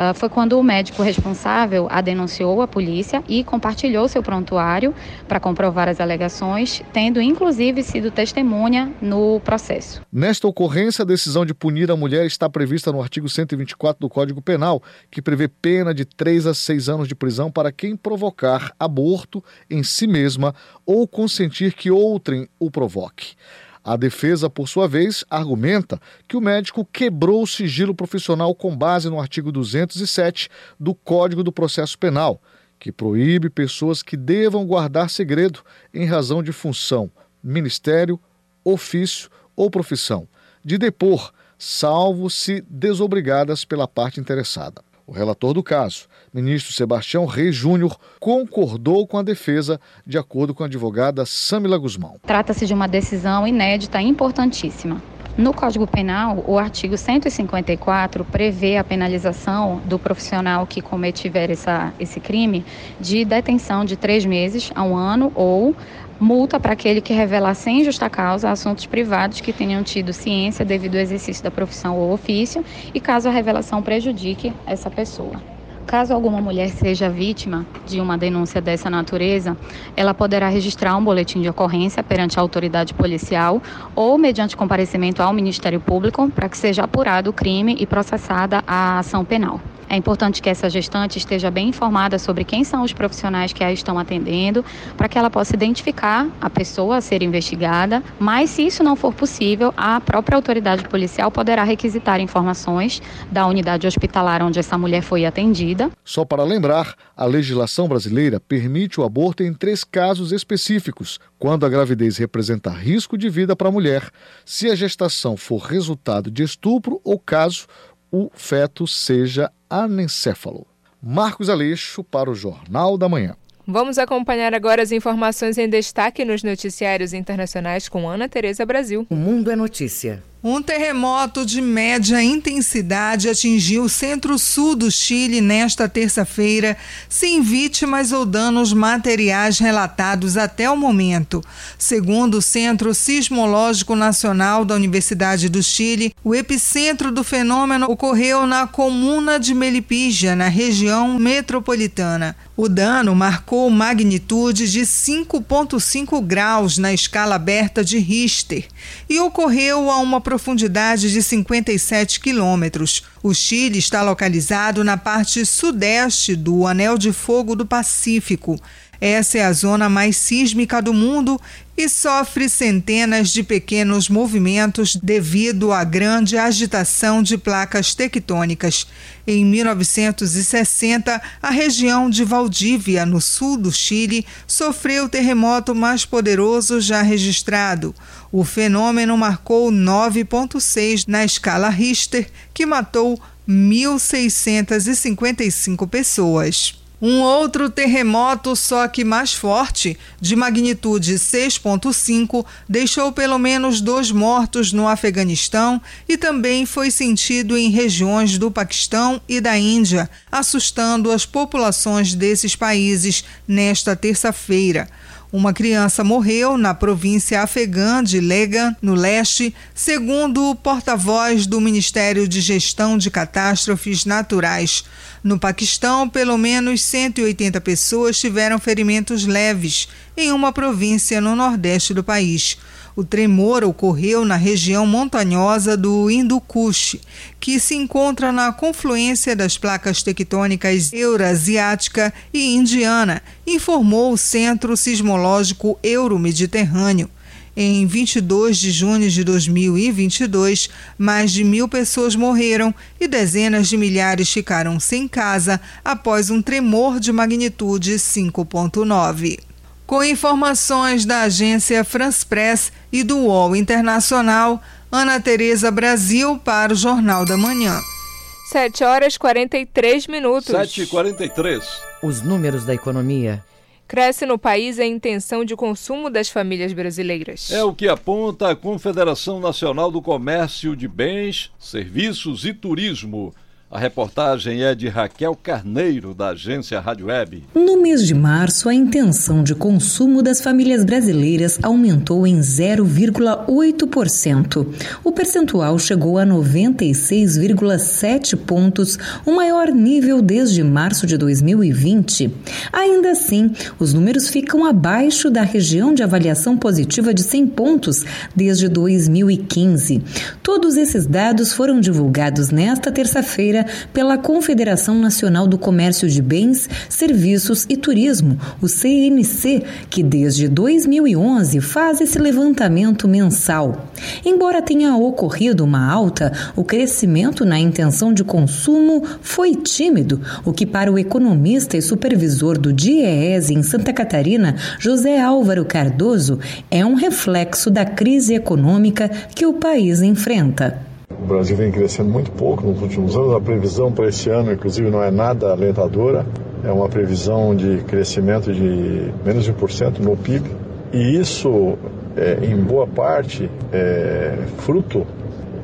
Uh, foi quando o médico responsável a denunciou à polícia e compartilhou seu prontuário para comprovar as alegações, tendo inclusive sido testemunha no processo. Nesta ocorrência, a decisão de punir a mulher está prevista no artigo 124 do Código Penal, que prevê pena de 3 a 6 anos de prisão para quem provocar aborto em si mesma ou consentir que outrem o provoque. A defesa, por sua vez, argumenta que o médico quebrou o sigilo profissional com base no artigo 207 do Código do Processo Penal, que proíbe pessoas que devam guardar segredo em razão de função, ministério, ofício ou profissão, de depor, salvo se desobrigadas pela parte interessada. O relator do caso, ministro Sebastião Reis Júnior, concordou com a defesa, de acordo com a advogada Samila Guzmão. Trata-se de uma decisão inédita e importantíssima. No Código Penal, o artigo 154 prevê a penalização do profissional que cometiver essa, esse crime de detenção de três meses a um ano ou multa para aquele que revelar sem justa causa assuntos privados que tenham tido ciência devido ao exercício da profissão ou ofício e caso a revelação prejudique essa pessoa. Caso alguma mulher seja vítima de uma denúncia dessa natureza, ela poderá registrar um boletim de ocorrência perante a autoridade policial ou mediante comparecimento ao Ministério Público para que seja apurado o crime e processada a ação penal. É importante que essa gestante esteja bem informada sobre quem são os profissionais que a estão atendendo, para que ela possa identificar a pessoa a ser investigada. Mas, se isso não for possível, a própria autoridade policial poderá requisitar informações da unidade hospitalar onde essa mulher foi atendida. Só para lembrar, a legislação brasileira permite o aborto em três casos específicos: quando a gravidez representa risco de vida para a mulher, se a gestação for resultado de estupro ou caso o feto seja anencéfalo. Marcos Aleixo para o Jornal da Manhã. Vamos acompanhar agora as informações em destaque nos noticiários internacionais com Ana Tereza Brasil. O Mundo é Notícia. Um terremoto de média intensidade atingiu o centro-sul do Chile nesta terça-feira, sem vítimas ou danos materiais relatados até o momento. Segundo o Centro Sismológico Nacional da Universidade do Chile, o epicentro do fenômeno ocorreu na comuna de Melipilla, na região metropolitana. O dano marcou magnitude de 5,5 graus na escala aberta de Richter e ocorreu a uma profundidade de 57 quilômetros. O Chile está localizado na parte sudeste do Anel de Fogo do Pacífico. Essa é a zona mais sísmica do mundo e sofre centenas de pequenos movimentos devido à grande agitação de placas tectônicas. Em 1960, a região de Valdívia, no sul do Chile, sofreu o terremoto mais poderoso já registrado. O fenômeno marcou 9,6 na escala Richter, que matou 1.655 pessoas. Um outro terremoto, só que mais forte, de magnitude 6,5, deixou pelo menos dois mortos no Afeganistão e também foi sentido em regiões do Paquistão e da Índia, assustando as populações desses países nesta terça-feira. Uma criança morreu na província afegã de Legan, no leste, segundo o porta-voz do Ministério de Gestão de Catástrofes Naturais. No Paquistão, pelo menos 180 pessoas tiveram ferimentos leves em uma província no nordeste do país. O tremor ocorreu na região montanhosa do Hindu Kush, que se encontra na confluência das placas tectônicas eurasiática e indiana, informou o Centro Sismológico Euromediterrâneo. Em 22 de junho de 2022, mais de mil pessoas morreram e dezenas de milhares ficaram sem casa após um tremor de magnitude 5,9. Com informações da agência France Press e do UOL Internacional, Ana Tereza Brasil para o Jornal da Manhã. 7 horas 43 minutos. 7 e 43 Os números da economia. Cresce no país a intenção de consumo das famílias brasileiras. É o que aponta a Confederação Nacional do Comércio de Bens, Serviços e Turismo. A reportagem é de Raquel Carneiro, da agência Rádio Web. No mês de março, a intenção de consumo das famílias brasileiras aumentou em 0,8%. O percentual chegou a 96,7 pontos, o maior nível desde março de 2020. Ainda assim, os números ficam abaixo da região de avaliação positiva de 100 pontos desde 2015. Todos esses dados foram divulgados nesta terça-feira pela Confederação Nacional do Comércio de Bens, Serviços e Turismo, o CNC, que desde 2011 faz esse levantamento mensal. Embora tenha ocorrido uma alta, o crescimento na intenção de consumo foi tímido, o que para o economista e supervisor do DIEES em Santa Catarina, José Álvaro Cardoso, é um reflexo da crise econômica que o país enfrenta. O Brasil vem crescendo muito pouco nos últimos anos. A previsão para esse ano, inclusive, não é nada alentadora. É uma previsão de crescimento de menos de 1% no PIB. E isso, é, em boa parte, é fruto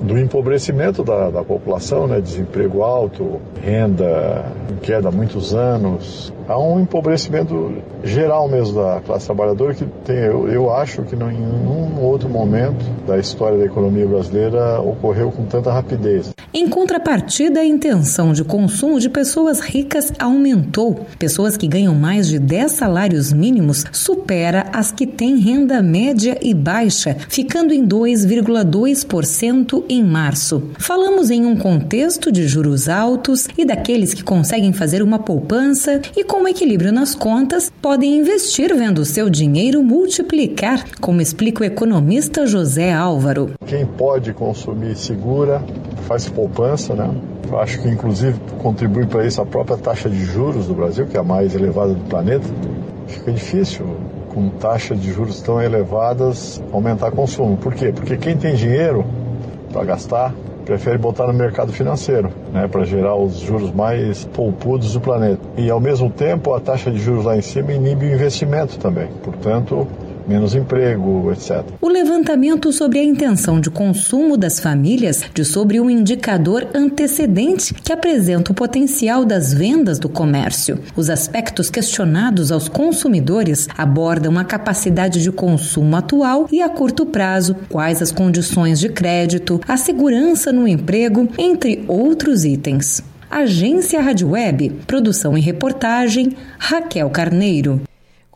do empobrecimento da, da população, né? desemprego alto, renda em queda há muitos anos. Há um empobrecimento geral mesmo da classe trabalhadora que tem, eu, eu acho que não, em nenhum outro momento da história da economia brasileira ocorreu com tanta rapidez. Em contrapartida, a intenção de consumo de pessoas ricas aumentou. Pessoas que ganham mais de 10 salários mínimos supera as que têm renda média e baixa, ficando em 2,2% em março. Falamos em um contexto de juros altos e daqueles que conseguem fazer uma poupança e com equilíbrio nas contas podem investir vendo seu dinheiro multiplicar, como explica o economista José Álvaro. Quem pode consumir segura, faz poupança, né? Eu acho que inclusive contribui para isso a própria taxa de juros do Brasil, que é a mais elevada do planeta. Fica difícil com taxa de juros tão elevadas aumentar consumo. Por quê? Porque quem tem dinheiro para gastar prefere botar no mercado financeiro, né, para gerar os juros mais poupudos do planeta. E ao mesmo tempo, a taxa de juros lá em cima inibe o investimento também. Portanto, menos emprego, etc. O levantamento sobre a intenção de consumo das famílias de sobre um indicador antecedente que apresenta o potencial das vendas do comércio. Os aspectos questionados aos consumidores abordam a capacidade de consumo atual e a curto prazo, quais as condições de crédito, a segurança no emprego, entre outros itens. Agência Rádio Web, produção e reportagem, Raquel Carneiro.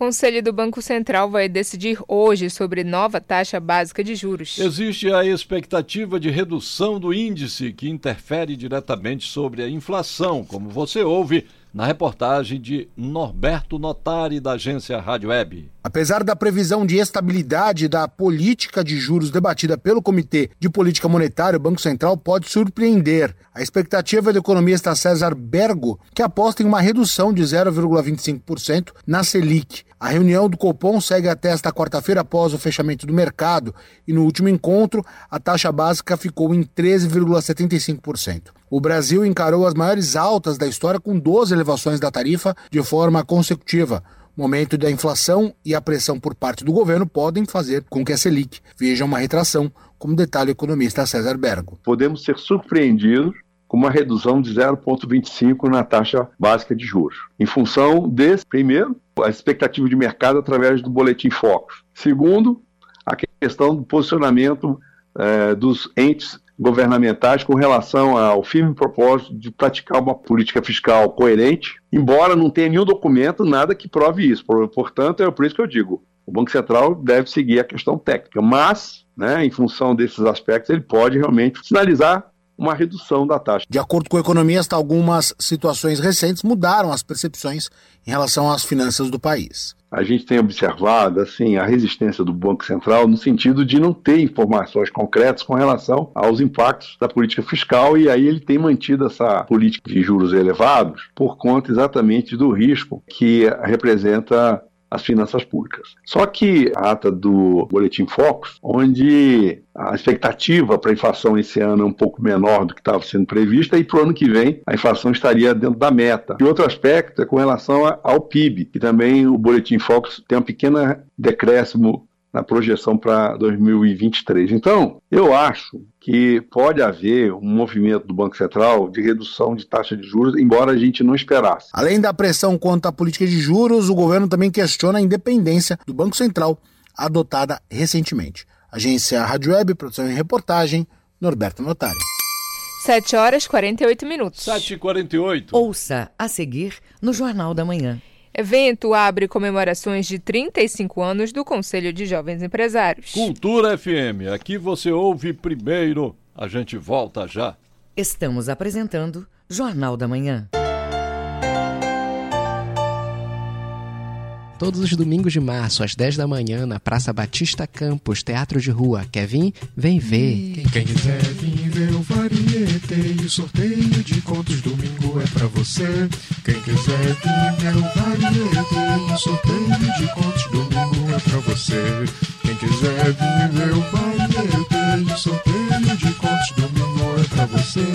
Conselho do Banco Central vai decidir hoje sobre nova taxa básica de juros. Existe a expectativa de redução do índice que interfere diretamente sobre a inflação, como você ouve na reportagem de Norberto Notari, da agência Rádio Web. Apesar da previsão de estabilidade da política de juros debatida pelo Comitê de Política Monetária, o Banco Central pode surpreender. A expectativa do economista César Bergo, que aposta em uma redução de 0,25% na Selic. A reunião do Copom segue até esta quarta-feira após o fechamento do mercado e no último encontro a taxa básica ficou em 13,75%. O Brasil encarou as maiores altas da história com 12 elevações da tarifa de forma consecutiva. O momento da inflação e a pressão por parte do governo podem fazer com que a Selic veja uma retração, como detalha o economista César Bergo. Podemos ser surpreendidos com uma redução de 0,25 na taxa básica de juros, em função desse, primeiro, a expectativa de mercado através do boletim Focus. Segundo, a questão do posicionamento eh, dos entes governamentais com relação ao firme propósito de praticar uma política fiscal coerente, embora não tenha nenhum documento, nada que prove isso. Portanto, é por isso que eu digo, o Banco Central deve seguir a questão técnica, mas, né, em função desses aspectos, ele pode realmente sinalizar uma redução da taxa. De acordo com o economista, algumas situações recentes mudaram as percepções em relação às finanças do país. A gente tem observado assim a resistência do Banco Central no sentido de não ter informações concretas com relação aos impactos da política fiscal e aí ele tem mantido essa política de juros elevados por conta exatamente do risco que representa as finanças públicas. Só que a ata do Boletim Focus, onde a expectativa para a inflação esse ano é um pouco menor do que estava sendo prevista e para o ano que vem a inflação estaria dentro da meta. E outro aspecto é com relação ao PIB, que também o Boletim Focus tem um pequeno decréscimo na projeção para 2023. Então, eu acho que pode haver um movimento do Banco Central de redução de taxa de juros, embora a gente não esperasse. Além da pressão quanto à política de juros, o governo também questiona a independência do Banco Central, adotada recentemente. Agência Rádio Web, produção e reportagem, Norberto Notari. 7 horas 48 minutos. 7 e 48 Ouça a seguir no Jornal da Manhã. Evento abre comemorações de 35 anos do Conselho de Jovens Empresários. Cultura FM, aqui você ouve primeiro. A gente volta já. Estamos apresentando Jornal da Manhã. Todos os domingos de março, às 10 da manhã, na Praça Batista Campos, Teatro de Rua. Quer vir? Vem ver. Quem, Quem quiser vir ver o variete e o sorteio de contos domingo é pra você. Quem quiser vir ver o variete e o sorteio de contos domingo é pra você. Quem quiser vir ver o variete e o sorteio de contos domingo é pra você.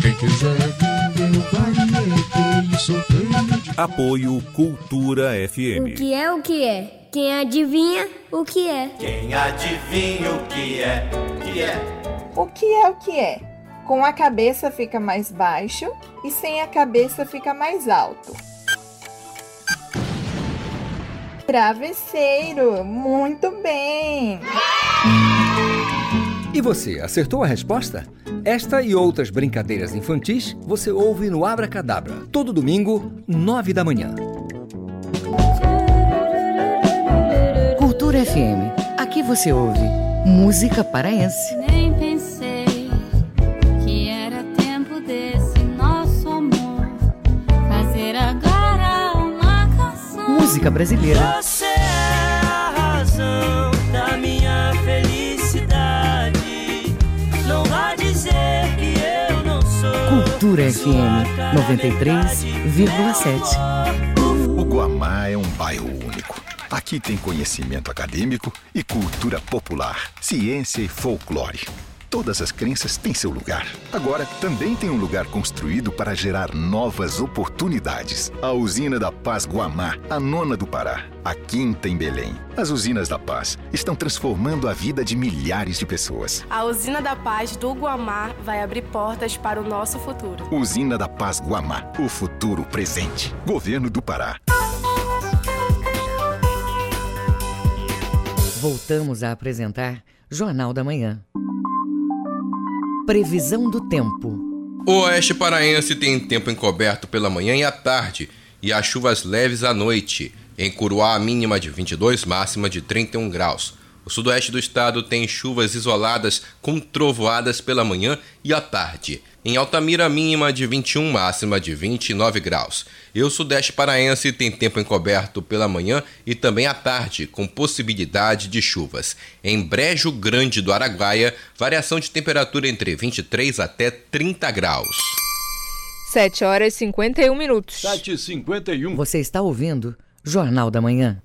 Quem quiser vir ver o variete e o sorteio de Apoio Cultura FM. O que é o que é? Quem adivinha o que é? Quem adivinha o que é? Que é? O que é o que é? Com a cabeça fica mais baixo e sem a cabeça fica mais alto. Travesseiro, muito bem! E você, acertou a resposta? Esta e outras brincadeiras infantis você ouve no Abra Cadabra, todo domingo, nove da manhã. Cultura FM. Aqui você ouve música paraense. Música brasileira. Você é a razão da minha felicidade. Não vá dizer que eu não sou. Cultura FM 93,7. O Guamá é um bairro único. Aqui tem conhecimento acadêmico e cultura popular, ciência e folclore. Todas as crenças têm seu lugar. Agora, também tem um lugar construído para gerar novas oportunidades. A Usina da Paz Guamá, a nona do Pará, a quinta em Belém. As usinas da Paz estão transformando a vida de milhares de pessoas. A Usina da Paz do Guamá vai abrir portas para o nosso futuro. Usina da Paz Guamá, o futuro presente. Governo do Pará. Voltamos a apresentar Jornal da Manhã. Previsão do tempo. O oeste paraense tem tempo encoberto pela manhã e à tarde e as chuvas leves à noite. Em Curuá, mínima de 22, máxima de 31 graus. O sudoeste do estado tem chuvas isoladas com trovoadas pela manhã e à tarde. Em Altamira, mínima de 21, máxima de 29 graus. E o sudeste paraense tem tempo encoberto pela manhã e também à tarde, com possibilidade de chuvas. Em Brejo Grande do Araguaia, variação de temperatura entre 23 até 30 graus. 7 horas e 51 minutos. 7 e 51 Você está ouvindo Jornal da Manhã.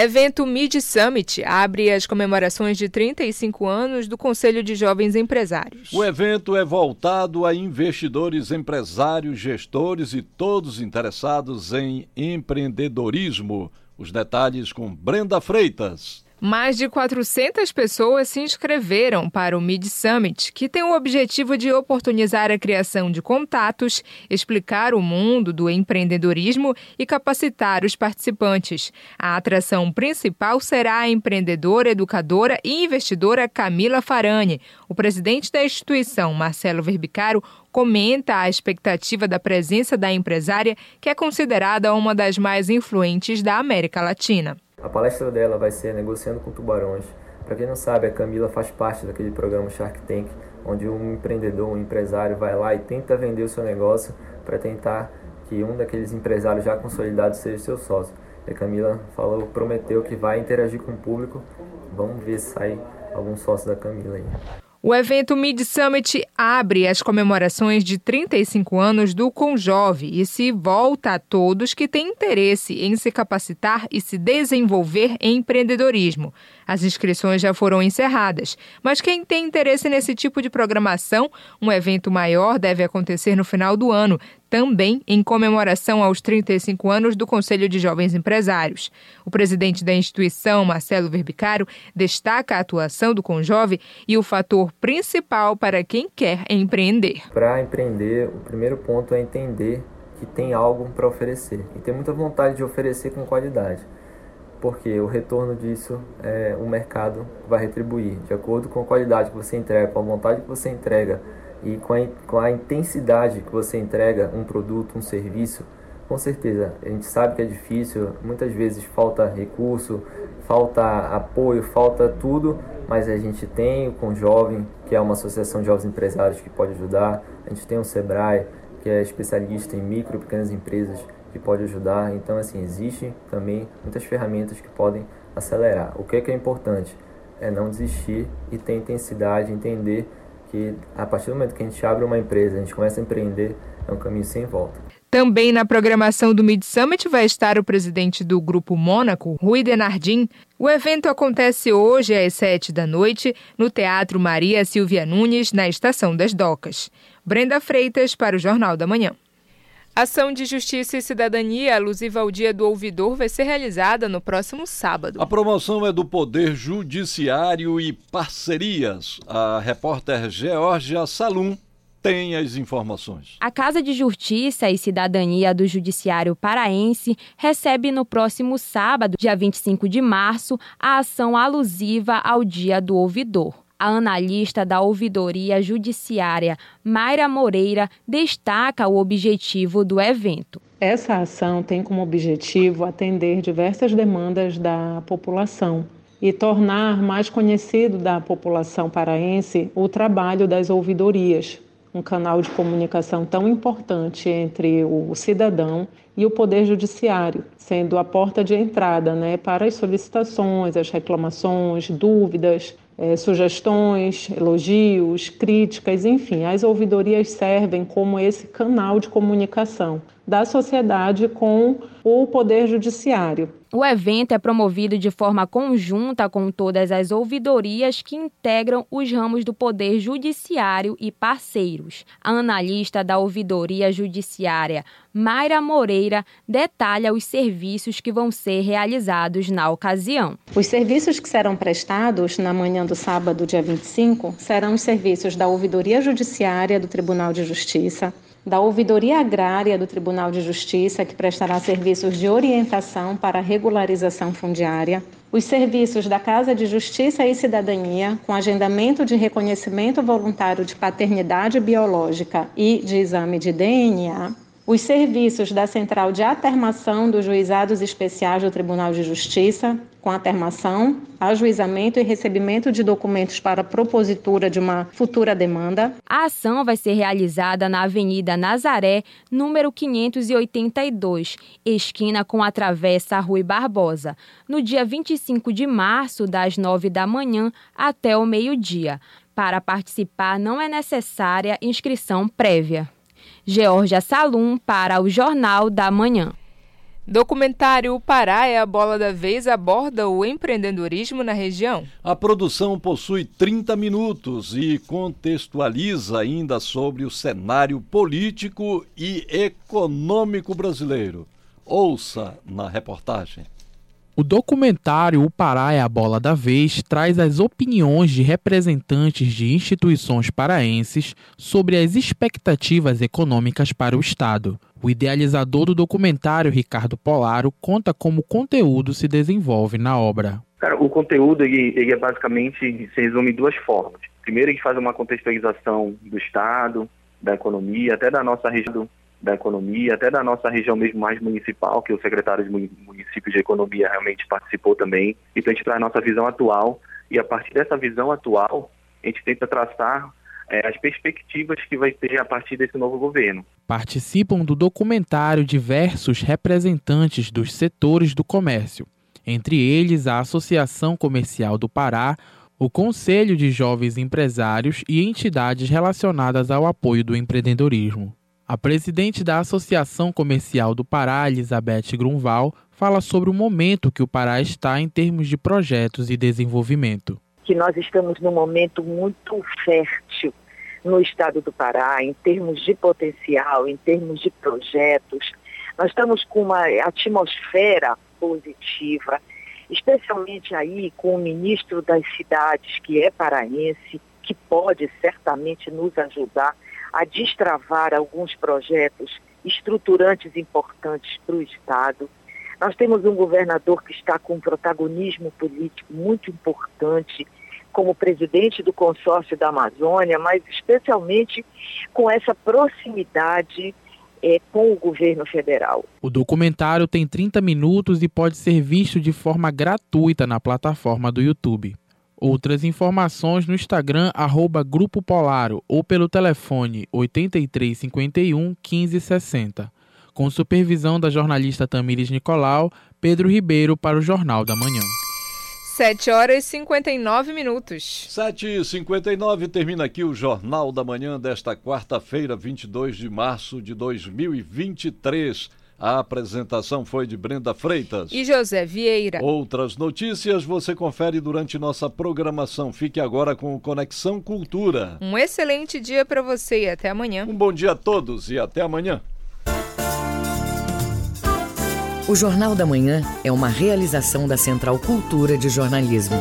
Evento Mid Summit abre as comemorações de 35 anos do Conselho de Jovens Empresários. O evento é voltado a investidores, empresários, gestores e todos interessados em empreendedorismo. Os detalhes com Brenda Freitas. Mais de 400 pessoas se inscreveram para o Mid Summit, que tem o objetivo de oportunizar a criação de contatos, explicar o mundo do empreendedorismo e capacitar os participantes. A atração principal será a empreendedora, educadora e investidora Camila Farani. O presidente da instituição, Marcelo Verbicaro, comenta a expectativa da presença da empresária, que é considerada uma das mais influentes da América Latina. A palestra dela vai ser Negociando com Tubarões. Para quem não sabe, a Camila faz parte daquele programa Shark Tank, onde um empreendedor, um empresário vai lá e tenta vender o seu negócio para tentar que um daqueles empresários já consolidados seja seu sócio. E a Camila falou, prometeu que vai interagir com o público. Vamos ver se sai algum sócio da Camila aí. O evento Mid Summit abre as comemorações de 35 anos do Conjove e se volta a todos que têm interesse em se capacitar e se desenvolver em empreendedorismo. As inscrições já foram encerradas, mas quem tem interesse nesse tipo de programação, um evento maior deve acontecer no final do ano, também em comemoração aos 35 anos do Conselho de Jovens Empresários. O presidente da instituição, Marcelo Verbicaro, destaca a atuação do Conjove e o fator principal para quem quer empreender. Para empreender, o primeiro ponto é entender que tem algo para oferecer e ter muita vontade de oferecer com qualidade. Porque o retorno disso é o mercado vai retribuir de acordo com a qualidade que você entrega, com a vontade que você entrega e com a, com a intensidade que você entrega um produto, um serviço, com certeza, a gente sabe que é difícil, muitas vezes falta recurso, falta apoio, falta tudo, mas a gente tem o Conjovem, que é uma associação de jovens empresários que pode ajudar, a gente tem o Sebrae, que é especialista em micro e pequenas empresas, que pode ajudar, então assim, existem também muitas ferramentas que podem acelerar. O que é, que é importante? É não desistir e ter intensidade, entender que a partir do momento que a gente abre uma empresa, a gente começa a empreender, é um caminho sem volta. Também na programação do Mid Summit vai estar o presidente do Grupo Mônaco, Rui Denardim. O evento acontece hoje às sete da noite no Teatro Maria Silvia Nunes, na Estação das Docas. Brenda Freitas para o Jornal da Manhã. Ação de Justiça e Cidadania alusiva ao Dia do Ouvidor vai ser realizada no próximo sábado. A promoção é do Poder Judiciário e Parcerias. A repórter Georgia Salum tem as informações. A Casa de Justiça e Cidadania do Judiciário Paraense recebe no próximo sábado, dia 25 de março, a ação alusiva ao Dia do Ouvidor. A analista da Ouvidoria Judiciária, Mayra Moreira, destaca o objetivo do evento. Essa ação tem como objetivo atender diversas demandas da população e tornar mais conhecido da população paraense o trabalho das ouvidorias, um canal de comunicação tão importante entre o cidadão e o Poder Judiciário, sendo a porta de entrada né, para as solicitações, as reclamações, dúvidas, é, sugestões, elogios, críticas, enfim, as ouvidorias servem como esse canal de comunicação da sociedade com o Poder Judiciário. O evento é promovido de forma conjunta com todas as ouvidorias que integram os ramos do Poder Judiciário e parceiros. A analista da Ouvidoria Judiciária, Mayra Moreira, detalha os serviços que vão ser realizados na ocasião. Os serviços que serão prestados na manhã do sábado, dia 25, serão os serviços da Ouvidoria Judiciária do Tribunal de Justiça, da Ouvidoria Agrária do Tribunal de Justiça, que prestará serviços de orientação para regularização fundiária, os serviços da Casa de Justiça e Cidadania, com agendamento de reconhecimento voluntário de paternidade biológica e de exame de DNA, os serviços da Central de Atermação dos Juizados Especiais do Tribunal de Justiça, com atermação, ajuizamento e recebimento de documentos para propositura de uma futura demanda. A ação vai ser realizada na Avenida Nazaré, número 582, esquina com a Travessa Rui Barbosa, no dia 25 de março, das 9 da manhã até o meio-dia. Para participar, não é necessária inscrição prévia. Georgia Salum para o Jornal da Manhã. Documentário O Pará é a bola da vez aborda o empreendedorismo na região. A produção possui 30 minutos e contextualiza ainda sobre o cenário político e econômico brasileiro. Ouça na reportagem. O documentário O Pará é a Bola da Vez traz as opiniões de representantes de instituições paraenses sobre as expectativas econômicas para o Estado. O idealizador do documentário, Ricardo Polaro, conta como o conteúdo se desenvolve na obra. Cara, o conteúdo ele, ele é basicamente se resume em duas formas. Primeiro, ele faz uma contextualização do Estado, da economia, até da nossa região da economia, até da nossa região mesmo mais municipal, que o secretário de municípios de economia realmente participou também. Então a gente traz a nossa visão atual e a partir dessa visão atual a gente tenta traçar é, as perspectivas que vai ter a partir desse novo governo. Participam do documentário diversos representantes dos setores do comércio, entre eles a Associação Comercial do Pará, o Conselho de Jovens Empresários e entidades relacionadas ao apoio do empreendedorismo. A presidente da Associação Comercial do Pará, Elizabeth Grunval, fala sobre o momento que o Pará está em termos de projetos e desenvolvimento. Que nós estamos num momento muito fértil no estado do Pará, em termos de potencial, em termos de projetos. Nós estamos com uma atmosfera positiva, especialmente aí com o ministro das cidades, que é paraense, que pode certamente nos ajudar a destravar alguns projetos estruturantes importantes para o Estado. Nós temos um governador que está com um protagonismo político muito importante, como presidente do consórcio da Amazônia, mas especialmente com essa proximidade é, com o governo federal. O documentário tem 30 minutos e pode ser visto de forma gratuita na plataforma do YouTube. Outras informações no Instagram, arroba Grupo Polaro ou pelo telefone 8351 1560. Com supervisão da jornalista Tamires Nicolau, Pedro Ribeiro para o Jornal da Manhã. 7 horas e 59 minutos. 7 e 59 termina aqui o Jornal da Manhã desta quarta-feira, 22 de março de 2023. A apresentação foi de Brenda Freitas e José Vieira. Outras notícias você confere durante nossa programação. Fique agora com o Conexão Cultura. Um excelente dia para você e até amanhã. Um bom dia a todos e até amanhã. O Jornal da Manhã é uma realização da Central Cultura de Jornalismo.